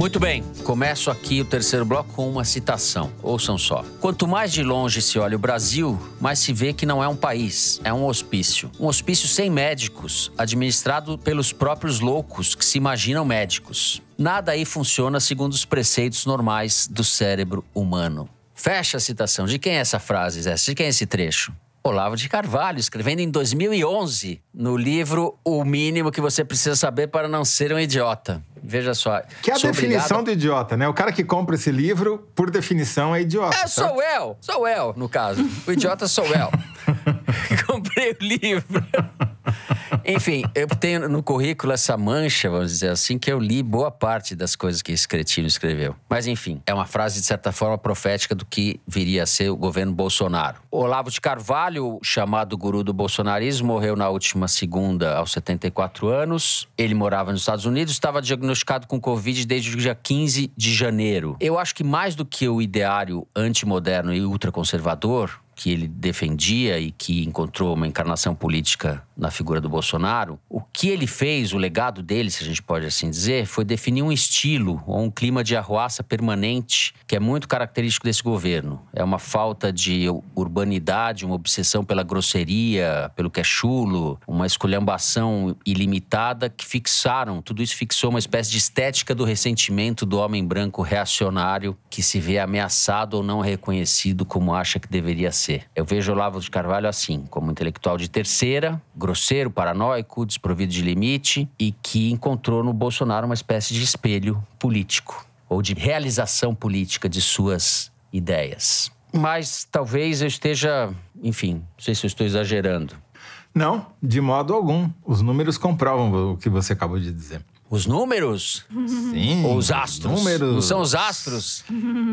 Muito bem, começo aqui o terceiro bloco com uma citação. Ouçam só. Quanto mais de longe se olha o Brasil, mais se vê que não é um país, é um hospício. Um hospício sem médicos, administrado pelos próprios loucos que se imaginam médicos. Nada aí funciona segundo os preceitos normais do cérebro humano. Fecha a citação. De quem é essa frase, Zé? De quem é esse trecho? Olavo de Carvalho, escrevendo em 2011, no livro O Mínimo que Você Precisa Saber para Não Ser um Idiota. Veja só. Que é a definição obrigado- do idiota, né? O cara que compra esse livro, por definição, é idiota. É, certo? sou eu, sou eu, no caso. O idiota sou eu. Comprei o livro. Enfim, eu tenho no currículo essa mancha, vamos dizer assim, que eu li boa parte das coisas que esse cretino escreveu. Mas enfim, é uma frase de certa forma profética do que viria a ser o governo Bolsonaro. Olavo de Carvalho, chamado guru do bolsonarismo, morreu na última segunda aos 74 anos. Ele morava nos Estados Unidos, estava diagnosticado com Covid desde o dia 15 de janeiro. Eu acho que mais do que o ideário antimoderno e ultraconservador, que ele defendia e que encontrou uma encarnação política na figura do Bolsonaro, o que ele fez, o legado dele, se a gente pode assim dizer, foi definir um estilo ou um clima de arruaça permanente que é muito característico desse governo. É uma falta de urbanidade, uma obsessão pela grosseria, pelo que é chulo, uma esculhambação ilimitada que fixaram, tudo isso fixou uma espécie de estética do ressentimento do homem branco reacionário que se vê ameaçado ou não reconhecido como acha que deveria ser. Eu vejo Olavo de Carvalho assim, como intelectual de terceira, grosseiro, paranoico, desprovido de limite e que encontrou no Bolsonaro uma espécie de espelho político ou de realização política de suas ideias. Mas talvez eu esteja, enfim, não sei se eu estou exagerando. Não, de modo algum. Os números comprovam o que você acabou de dizer. Os números? Sim. Ou os astros? Números. Não são os astros?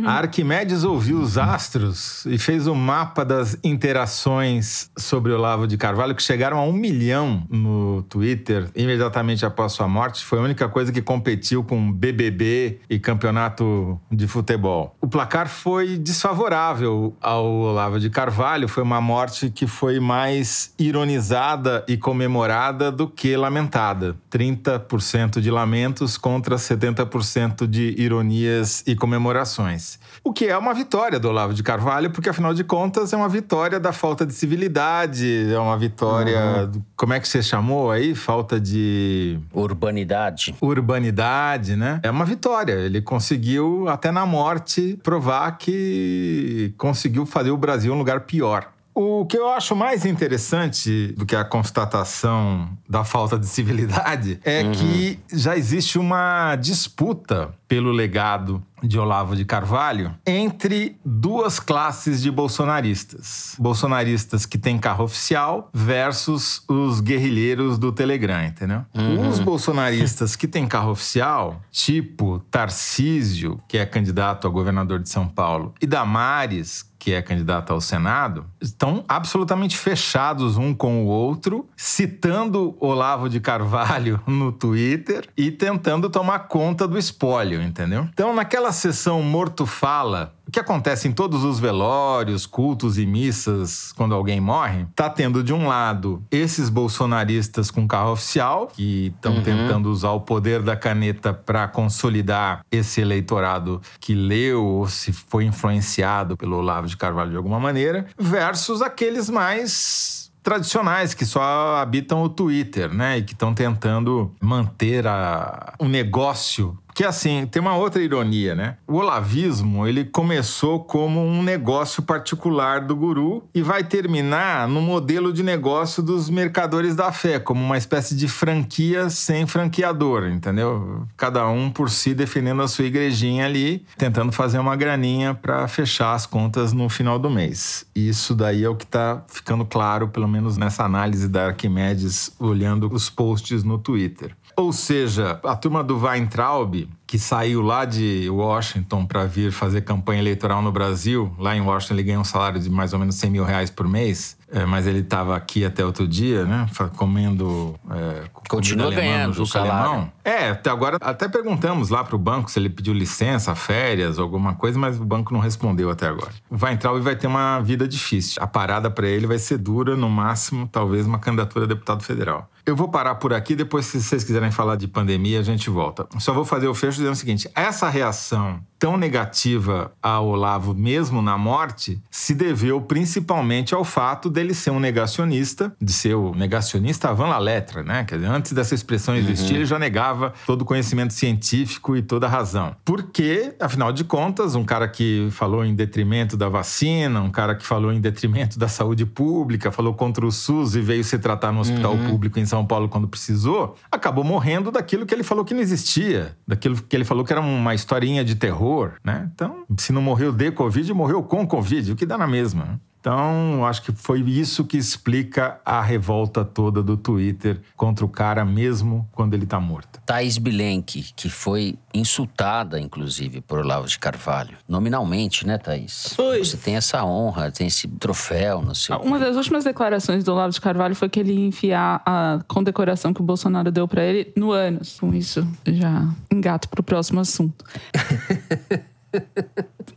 A Arquimedes ouviu os astros e fez o um mapa das interações sobre Olavo de Carvalho, que chegaram a um milhão no Twitter imediatamente após sua morte. Foi a única coisa que competiu com BBB e campeonato de futebol. O placar foi desfavorável ao Olavo de Carvalho. Foi uma morte que foi mais ironizada e comemorada do que lamentada. 30% de de lamentos contra 70% de ironias e comemorações. O que é uma vitória do Olavo de Carvalho, porque afinal de contas é uma vitória da falta de civilidade, é uma vitória. Uhum. Como é que você chamou aí? Falta de. Urbanidade. Urbanidade, né? É uma vitória. Ele conseguiu, até na morte, provar que conseguiu fazer o Brasil um lugar pior. O que eu acho mais interessante do que a constatação da falta de civilidade é uhum. que já existe uma disputa pelo legado de Olavo de Carvalho entre duas classes de bolsonaristas. Bolsonaristas que têm carro oficial versus os guerrilheiros do Telegram, entendeu? Uhum. Os bolsonaristas que têm carro oficial, tipo Tarcísio, que é candidato a governador de São Paulo, e Damares, que é candidato ao Senado, estão absolutamente fechados um com o outro, citando Olavo de Carvalho no Twitter e tentando tomar conta do espólio, entendeu? Então, naquela sessão morto-fala, o que acontece em todos os velórios, cultos e missas quando alguém morre, tá tendo de um lado esses bolsonaristas com carro oficial, que estão uhum. tentando usar o poder da caneta para consolidar esse eleitorado que leu ou se foi influenciado pelo Olavo de Carvalho de alguma maneira, versus aqueles mais tradicionais que só habitam o Twitter, né? E que estão tentando manter a, o negócio que assim, tem uma outra ironia, né? O olavismo, ele começou como um negócio particular do guru e vai terminar no modelo de negócio dos mercadores da fé, como uma espécie de franquia sem franqueador, entendeu? Cada um por si defendendo a sua igrejinha ali, tentando fazer uma graninha para fechar as contas no final do mês. Isso daí é o que está ficando claro, pelo menos nessa análise da Arquimedes, olhando os posts no Twitter. Ou seja, a turma do Weintraub, que saiu lá de Washington para vir fazer campanha eleitoral no Brasil, lá em Washington ele ganha um salário de mais ou menos 100 mil reais por mês, é, mas ele estava aqui até outro dia, né? Comendo. É, Continua ganhando o salário. Alemão. É, até agora até perguntamos lá para o banco se ele pediu licença, férias, alguma coisa, mas o banco não respondeu até agora. Vai entrar e vai ter uma vida difícil. A parada para ele vai ser dura, no máximo, talvez uma candidatura a deputado federal. Eu vou parar por aqui, depois, se vocês quiserem falar de pandemia, a gente volta. Só vou fazer o fecho dizendo o seguinte: essa reação tão negativa a Olavo, mesmo na morte, se deveu principalmente ao fato dele ser um negacionista, de ser o negacionista avant la letra, né? Quer dizer, antes dessa expressão existir, uhum. ele já negava todo o conhecimento científico e toda a razão. Porque, afinal de contas, um cara que falou em detrimento da vacina, um cara que falou em detrimento da saúde pública, falou contra o SUS e veio se tratar no hospital uhum. público em São Paulo quando precisou, acabou morrendo daquilo que ele falou que não existia, daquilo que ele falou que era uma historinha de terror né? Então, se não morreu de Covid, morreu com Covid, o que dá na mesma. Então, acho que foi isso que explica a revolta toda do Twitter contra o cara, mesmo quando ele tá morto. Thaís Bilenque, que foi insultada, inclusive, por Olavo de Carvalho. Nominalmente, né, Thaís? Foi. Você tem essa honra, tem esse troféu, não sei. Uma das últimas declarações do Olavo de Carvalho foi que ele ia enfiar a condecoração que o Bolsonaro deu para ele no ânus. Com isso, já engato pro próximo assunto.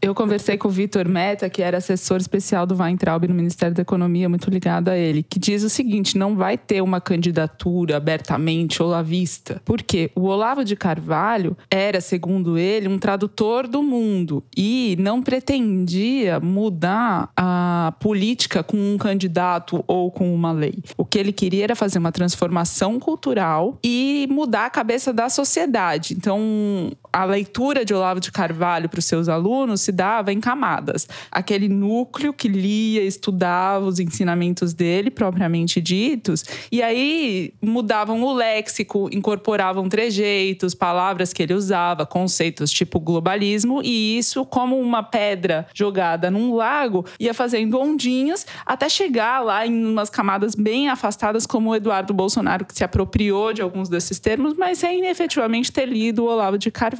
Eu conversei com o Vitor Meta, que era assessor especial do Weintraub no Ministério da Economia, muito ligado a ele, que diz o seguinte: não vai ter uma candidatura abertamente olavista. Porque o Olavo de Carvalho era, segundo ele, um tradutor do mundo e não pretendia mudar a política com um candidato ou com uma lei. O que ele queria era fazer uma transformação cultural e mudar a cabeça da sociedade. Então, a leitura de Olavo de Carvalho para os seus alunos se dava em camadas. Aquele núcleo que lia, estudava os ensinamentos dele, propriamente ditos, e aí mudavam o léxico, incorporavam trejeitos, palavras que ele usava, conceitos tipo globalismo, e isso, como uma pedra jogada num lago, ia fazendo ondinhas até chegar lá em umas camadas bem afastadas, como o Eduardo Bolsonaro, que se apropriou de alguns desses termos, mas sem efetivamente ter lido o Olavo de Carvalho.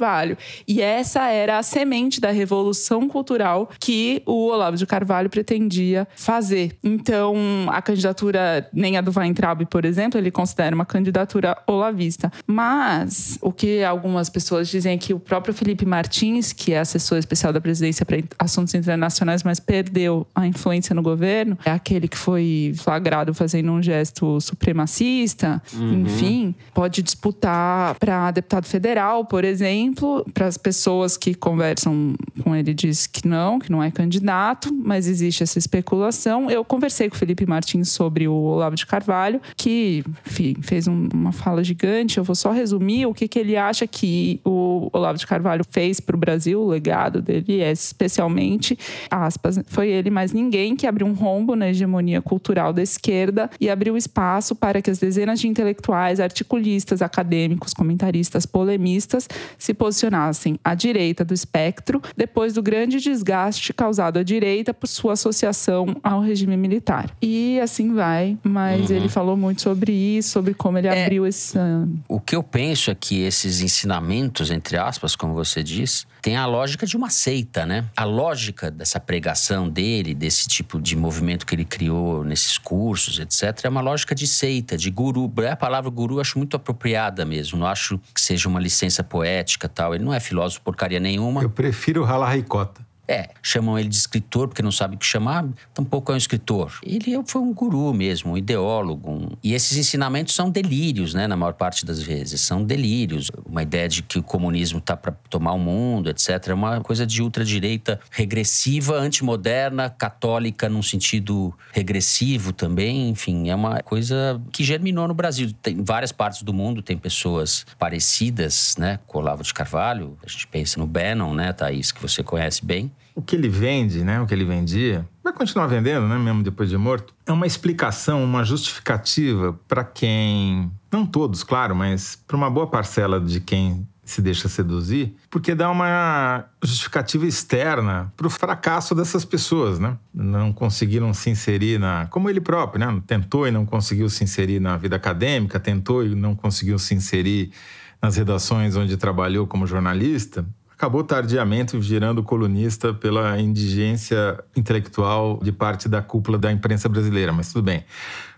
E essa era a semente da revolução cultural que o Olavo de Carvalho pretendia fazer. Então, a candidatura, nem a do Weintraub, por exemplo, ele considera uma candidatura olavista. Mas o que algumas pessoas dizem é que o próprio Felipe Martins, que é assessor especial da presidência para assuntos internacionais, mas perdeu a influência no governo, é aquele que foi flagrado fazendo um gesto supremacista, uhum. enfim, pode disputar para deputado federal, por exemplo, para as pessoas que conversam com ele diz que não, que não é candidato, mas existe essa especulação. Eu conversei com o Felipe Martins sobre o Olavo de Carvalho, que enfim, fez um, uma fala gigante. Eu vou só resumir o que, que ele acha que o Olavo de Carvalho fez para o Brasil, o legado dele é especialmente, aspas, foi ele mais ninguém que abriu um rombo na hegemonia cultural da esquerda e abriu espaço para que as dezenas de intelectuais, articulistas, acadêmicos, comentaristas, polemistas se posicionassem à direita do espectro depois do grande desgaste causado à direita por sua associação ao regime militar. E assim vai, mas uhum. ele falou muito sobre isso, sobre como ele é, abriu esse. O que eu penso é que esses ensinamentos, entre aspas, como você diz, tem a lógica de uma seita, né? A lógica dessa pregação dele, desse tipo de movimento que ele criou nesses cursos, etc., é uma lógica de seita, de guru. A palavra guru eu acho muito apropriada mesmo. Não acho que seja uma licença poética tal. Ele não é filósofo porcaria nenhuma. Eu prefiro ralar ricota. É, chamam ele de escritor porque não sabe o que chamar, tampouco é um escritor. Ele foi um guru mesmo, um ideólogo. Um... E esses ensinamentos são delírios, né, na maior parte das vezes. São delírios. Uma ideia de que o comunismo está para tomar o mundo, etc. É uma coisa de ultradireita regressiva, antimoderna, católica num sentido regressivo também. Enfim, é uma coisa que germinou no Brasil. Tem várias partes do mundo, tem pessoas parecidas, né, com Olavo de Carvalho. A gente pensa no Bannon, né, Thaís, que você conhece bem o que ele vende, né, o que ele vendia, vai continuar vendendo, né, mesmo depois de morto, é uma explicação, uma justificativa para quem, não todos, claro, mas para uma boa parcela de quem se deixa seduzir, porque dá uma justificativa externa para o fracasso dessas pessoas, né? Não conseguiram se inserir na. Como ele próprio, né? Tentou e não conseguiu se inserir na vida acadêmica, tentou e não conseguiu se inserir nas redações onde trabalhou como jornalista acabou tardiamente virando colunista pela indigência intelectual de parte da cúpula da imprensa brasileira, mas tudo bem.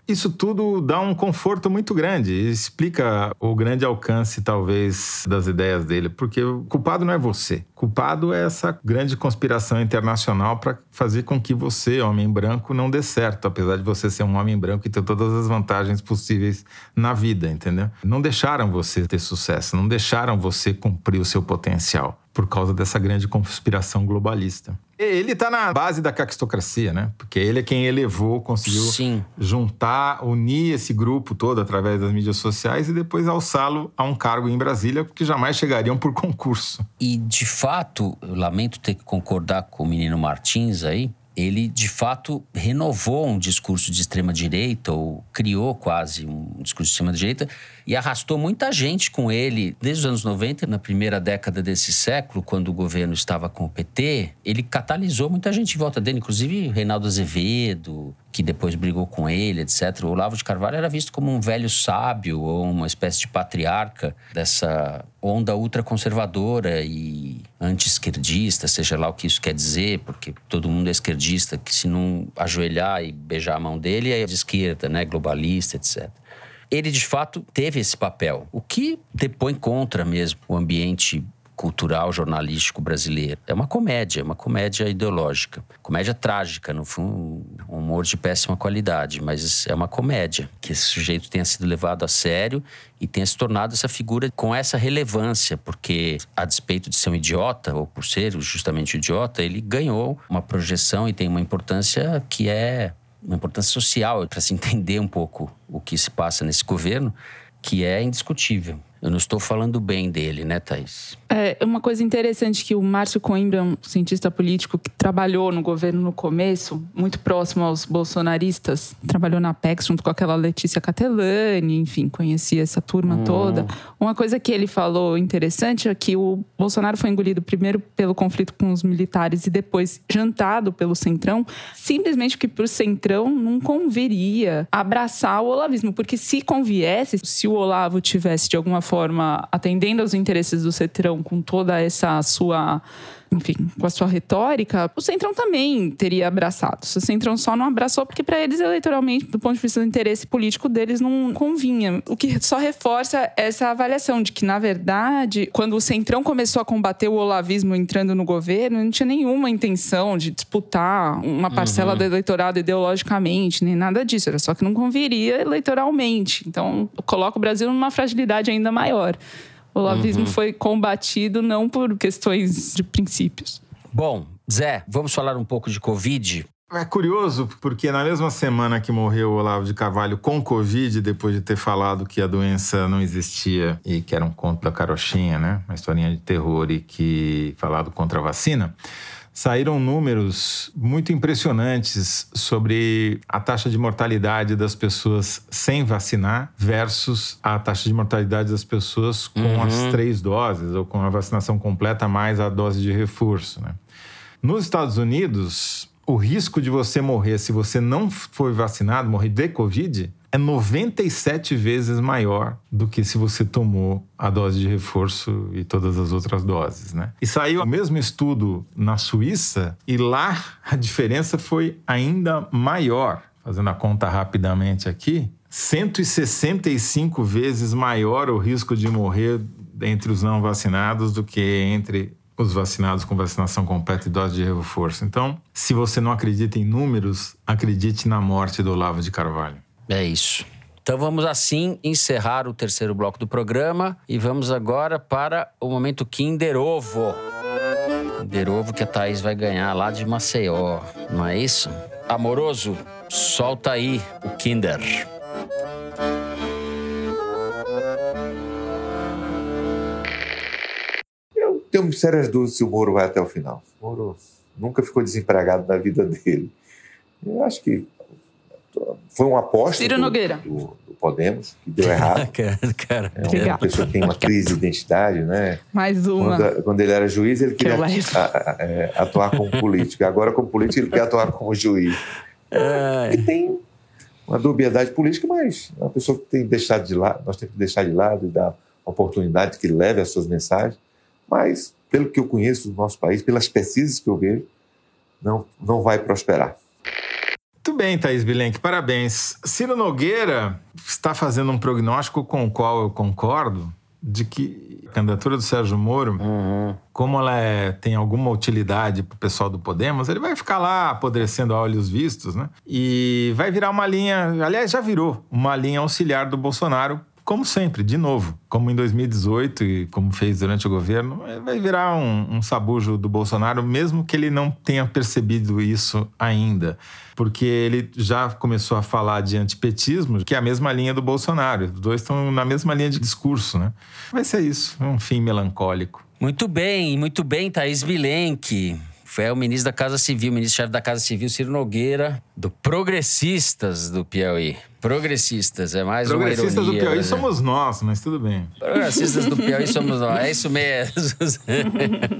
Isso tudo dá um conforto muito grande explica o grande alcance, talvez, das ideias dele, porque o culpado não é você. O culpado é essa grande conspiração internacional para fazer com que você, homem branco, não dê certo, apesar de você ser um homem branco e ter todas as vantagens possíveis na vida, entendeu? Não deixaram você ter sucesso, não deixaram você cumprir o seu potencial por causa dessa grande conspiração globalista. Ele está na base da caquistocracia, né? Porque ele é quem elevou, conseguiu Sim. juntar, unir esse grupo todo através das mídias sociais e depois alçá-lo a um cargo em Brasília, que jamais chegariam por concurso. E, de fato, eu lamento ter que concordar com o menino Martins aí, ele de fato renovou um discurso de extrema direita ou criou quase um discurso de extrema direita e arrastou muita gente com ele desde os anos 90, na primeira década desse século, quando o governo estava com o PT, ele catalisou muita gente em volta dele, inclusive Reinaldo Azevedo, que depois brigou com ele, etc. O Olavo de Carvalho era visto como um velho sábio ou uma espécie de patriarca dessa onda ultraconservadora e anti-esquerdista, seja lá o que isso quer dizer, porque todo mundo é esquerdista, que se não ajoelhar e beijar a mão dele é de esquerda, né, globalista, etc ele de fato teve esse papel, o que depõe contra mesmo o ambiente cultural, jornalístico brasileiro. É uma comédia, uma comédia ideológica. Comédia trágica, no fundo, um humor de péssima qualidade, mas é uma comédia que esse sujeito tenha sido levado a sério e tenha se tornado essa figura com essa relevância, porque a despeito de ser um idiota, ou por ser justamente um idiota, ele ganhou uma projeção e tem uma importância que é uma importância social para se entender um pouco o que se passa nesse governo, que é indiscutível. Eu não estou falando bem dele, né, Thaís? É uma coisa interessante que o Márcio Coimbra, um cientista político que trabalhou no governo no começo, muito próximo aos bolsonaristas, trabalhou na PEX junto com aquela Letícia Catelani, enfim, conhecia essa turma hum. toda. Uma coisa que ele falou interessante é que o Bolsonaro foi engolido primeiro pelo conflito com os militares e depois jantado pelo Centrão, simplesmente porque para o Centrão não conviria abraçar o olavismo, porque se conviesse, se o Olavo tivesse de alguma forma forma atendendo aos interesses do Cetrão com toda essa sua enfim, com a sua retórica, o Centrão também teria abraçado. O Centrão só não abraçou porque para eles eleitoralmente, do ponto de vista do interesse político deles, não convinha. O que só reforça essa avaliação de que, na verdade, quando o Centrão começou a combater o olavismo entrando no governo, não tinha nenhuma intenção de disputar uma parcela uhum. do eleitorado ideologicamente, nem nada disso. Era só que não conviria eleitoralmente. Então, coloca o Brasil numa fragilidade ainda maior. O olavismo uhum. foi combatido não por questões de princípios. Bom, Zé, vamos falar um pouco de Covid. É curioso, porque na mesma semana que morreu o Olavo de Carvalho com Covid, depois de ter falado que a doença não existia e que era um conto da carochinha, né? Uma historinha de terror e que falado contra a vacina, saíram números muito impressionantes sobre a taxa de mortalidade das pessoas sem vacinar versus a taxa de mortalidade das pessoas com uhum. as três doses ou com a vacinação completa mais a dose de reforço. Né? Nos Estados Unidos, o risco de você morrer se você não for vacinado, morrer de Covid, é 97 vezes maior do que se você tomou a dose de reforço e todas as outras doses, né? E saiu o mesmo estudo na Suíça e lá a diferença foi ainda maior. Fazendo a conta rapidamente aqui, 165 vezes maior o risco de morrer entre os não vacinados do que entre os vacinados com vacinação completa e dose de reforço. Então, se você não acredita em números, acredite na morte do Olavo de Carvalho. É isso. Então vamos assim encerrar o terceiro bloco do programa e vamos agora para o momento Kinder Ovo. Kinder Ovo que a Thaís vai ganhar lá de Maceió, não é isso? Amoroso, solta aí o Kinder. Eu tenho sérias dúvidas se o Moro vai até o final. Moro nunca ficou desempregado na vida dele. Eu acho que foi uma aposta Ciro Nogueira. Do, do, Podemos, que deu errado. cara, cara. É uma pessoa que tem uma crise de identidade, né? Mais uma. Quando, quando ele era juiz, ele queria que é, atuar como político. Agora, como político, ele quer atuar como juiz. É, e tem uma dubiedade política, mas é uma pessoa que tem deixado de lado, nós temos que deixar de lado e dar oportunidade que leve as suas mensagens. Mas, pelo que eu conheço do nosso país, pelas pesquisas que eu vejo, não, não vai prosperar. Muito bem, Thaís Bilenque, parabéns. Ciro Nogueira está fazendo um prognóstico com o qual eu concordo, de que a candidatura do Sérgio Moro, uhum. como ela é, tem alguma utilidade para o pessoal do Podemos, ele vai ficar lá apodrecendo a olhos vistos, né? E vai virar uma linha, aliás, já virou uma linha auxiliar do Bolsonaro como sempre, de novo, como em 2018 e como fez durante o governo, vai virar um, um sabujo do Bolsonaro, mesmo que ele não tenha percebido isso ainda. Porque ele já começou a falar de antipetismo, que é a mesma linha do Bolsonaro. Os dois estão na mesma linha de discurso, né? Vai ser isso, um fim melancólico. Muito bem, muito bem, Thaís Bilenque. Foi o ministro da Casa Civil, ministro-chefe da Casa Civil, Ciro Nogueira, do Progressistas do Piauí. Progressistas, é mais uma ironia. Progressistas do Piauí né? somos nós, mas tudo bem. Progressistas do Piauí somos nós, é isso mesmo.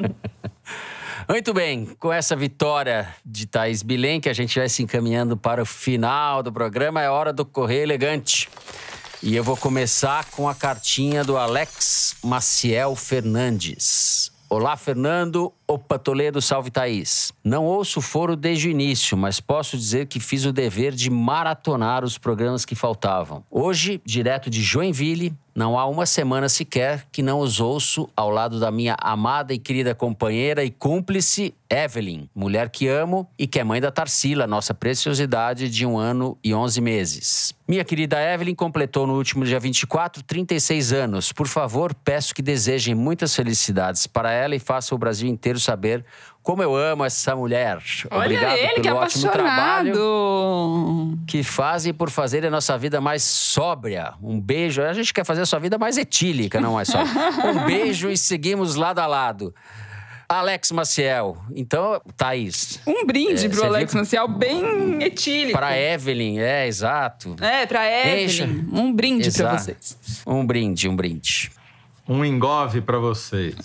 Muito bem, com essa vitória de Thaís Bilen, que a gente vai se encaminhando para o final do programa, é hora do Correio Elegante. E eu vou começar com a cartinha do Alex Maciel Fernandes. Olá, Fernando. Opa, Toledo, salve Thaís. Não ouço o foro desde o início, mas posso dizer que fiz o dever de maratonar os programas que faltavam. Hoje, direto de Joinville, não há uma semana sequer que não os ouço ao lado da minha amada e querida companheira e cúmplice Evelyn, mulher que amo e que é mãe da Tarsila, nossa preciosidade de um ano e 11 meses. Minha querida Evelyn completou no último dia 24 36 anos. Por favor, peço que desejem muitas felicidades para ela e faça o Brasil inteiro saber como eu amo essa mulher. Olha Obrigado ele, pelo que ótimo apaixonado. trabalho que fazem por fazer a nossa vida mais sóbria. Um beijo. A gente quer fazer a sua vida mais etílica, não mais sóbria. Um beijo e seguimos lado a lado. Alex Maciel. Então, Thaís. Um brinde É, pro Alex viu? Maciel, bem etílico. Para Evelyn, é, exato. É, pra Evelyn. Encha. Um brinde pra Exato. vocês. Um brinde, um brinde. Um engove pra vocês.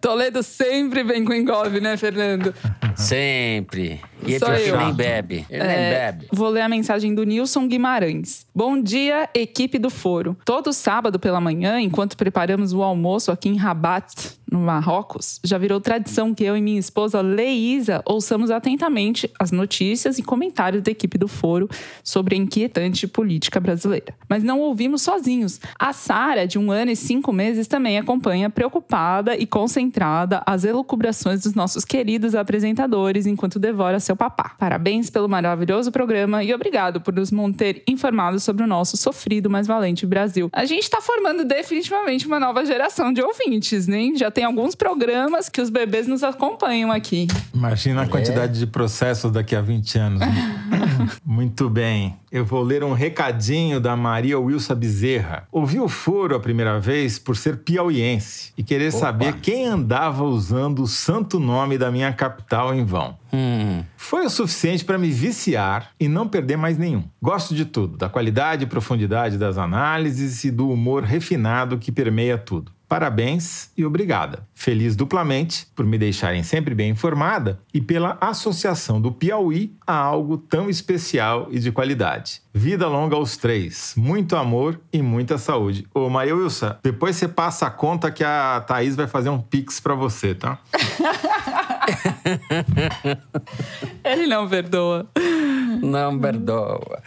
Toledo sempre vem com engove, né, Fernando? Sempre. E Só ele eu. nem bebe. Ele nem É, bebe. Vou ler a mensagem do Nilson Guimarães. Bom dia, equipe do Foro. Todo sábado pela manhã, enquanto preparamos o almoço aqui em Rabat, no Marrocos, já virou tradição que eu e minha esposa Leísa ouçamos atentamente as notícias e comentários da equipe do Foro sobre a inquietante política brasileira. Mas não ouvimos sozinhos. A Sara, de um ano e cinco meses, também acompanha preocupada e concentrada as elucubrações dos nossos queridos apresentadores enquanto devora seu papá. Parabéns pelo maravilhoso programa e obrigado por nos manter informados sobre o nosso sofrido, mas valente Brasil. A gente está formando definitivamente uma nova geração de ouvintes, né? Já tem alguns programas que os bebês nos acompanham aqui. Imagina a É. quantidade de processos daqui a 20 anos. né? Muito bem. Eu vou ler um recadinho da Maria Wilson Bezerra. Ouvi o foro a primeira vez por ser piauiense e querer saber quem andava usando o santo nome da minha capital em vão. Hum. Foi o suficiente para me viciar e não perder mais nenhum. Gosto de tudo, da qualidade e profundidade das análises e do humor refinado que permeia tudo. Parabéns e obrigada. Feliz duplamente por me deixarem sempre bem informada e pela associação do Piauí a algo tão especial e de qualidade. Vida longa aos três, muito amor e muita saúde. Ô Maria Wilson, depois você passa a conta que a Thaís vai fazer um pix para você, tá? Ele não perdoa. Não perdoa.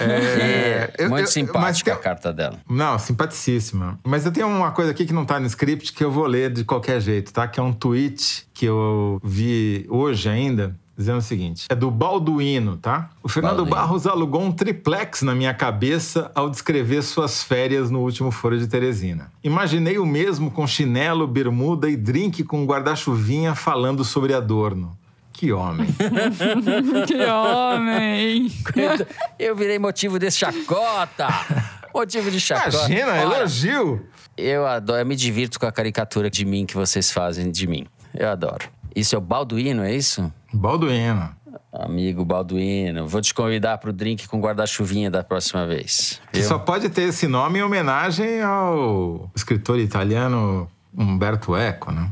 É, eu- muito eu- simpática a carta dela. Não, simpaticíssima. Mas eu tenho uma coisa aqui que não tá no script que eu vou ler de qualquer jeito, tá? Que é um tweet que eu vi hoje ainda, dizendo o seguinte: é do Balduino, tá? O Fernando Balduino. Barros alugou um triplex na minha cabeça ao descrever suas férias no último Foro de Teresina. Imaginei o mesmo com chinelo, bermuda e drink com guarda-chuvinha falando sobre Adorno. Que homem. que homem! Eu virei motivo desse chacota. Motivo de chacota. Imagina, Ora, elogio. Eu adoro, eu me divirto com a caricatura de mim que vocês fazem de mim. Eu adoro. Isso é o Balduino, é isso? Balduino. Amigo Balduino, vou te convidar pro drink com guarda-chuvinha da próxima vez. Que só pode ter esse nome em homenagem ao escritor italiano Umberto Eco, né?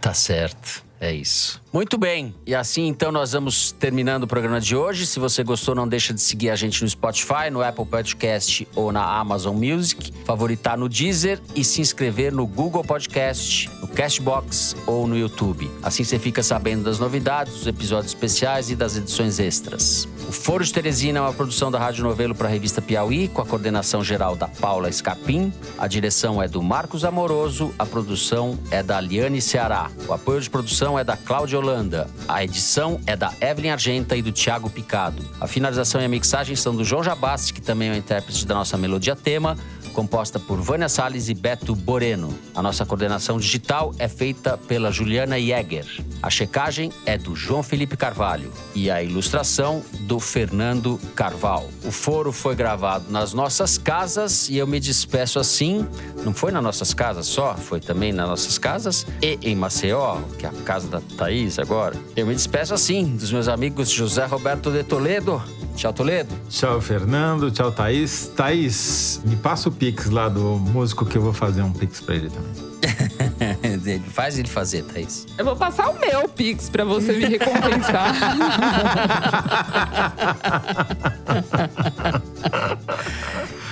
Tá certo, é isso. Muito bem, e assim então nós vamos terminando o programa de hoje. Se você gostou, não deixa de seguir a gente no Spotify, no Apple Podcast ou na Amazon Music, favoritar no Deezer e se inscrever no Google Podcast, no Castbox ou no YouTube. Assim você fica sabendo das novidades, dos episódios especiais e das edições extras. O Foro de Teresina é uma produção da Rádio Novelo para a revista Piauí, com a coordenação geral da Paula Escapim. A direção é do Marcos Amoroso, a produção é da Liane Ceará. O apoio de produção é da Cláudia Holanda. A edição é da Evelyn Argenta e do Thiago Picado. A finalização e a mixagem são do João Jabassi, que também é o intérprete da nossa melodia tema, composta por Vânia Salles e Beto Boreno. A nossa coordenação digital é feita pela Juliana Jäger. A checagem é do João Felipe Carvalho e a ilustração do Fernando Carval. O foro foi gravado nas nossas casas e eu me despeço assim. Não foi nas nossas casas só, foi também nas nossas casas e em Maceió, que é a casa da Thaís agora. Eu me despeço assim dos meus amigos José Roberto de Toledo. Tchau, Toledo. Tchau, Fernando. Tchau, Thaís. Thaís, me passa o pix lá do músico que eu vou fazer um pix pra ele também. Ele Faz ele fazer, Thaís. Eu vou passar o meu Pix pra você me recompensar.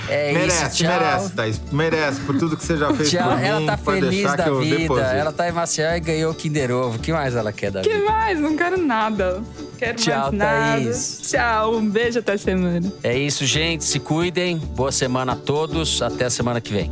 É merece, isso, tchau. merece, Thaís. Merece, por tudo que você já fez Tchau. por mim. Ela tá feliz da que vida. Ela tá em Maceió e ganhou o Kinder Ovo. O que mais ela quer da que vida? mais? Não quero nada. Quero Tchau, mais nada. Thaís. Tchau, um beijo até semana. É isso, gente. Se cuidem. Boa semana a todos. Até a semana que vem.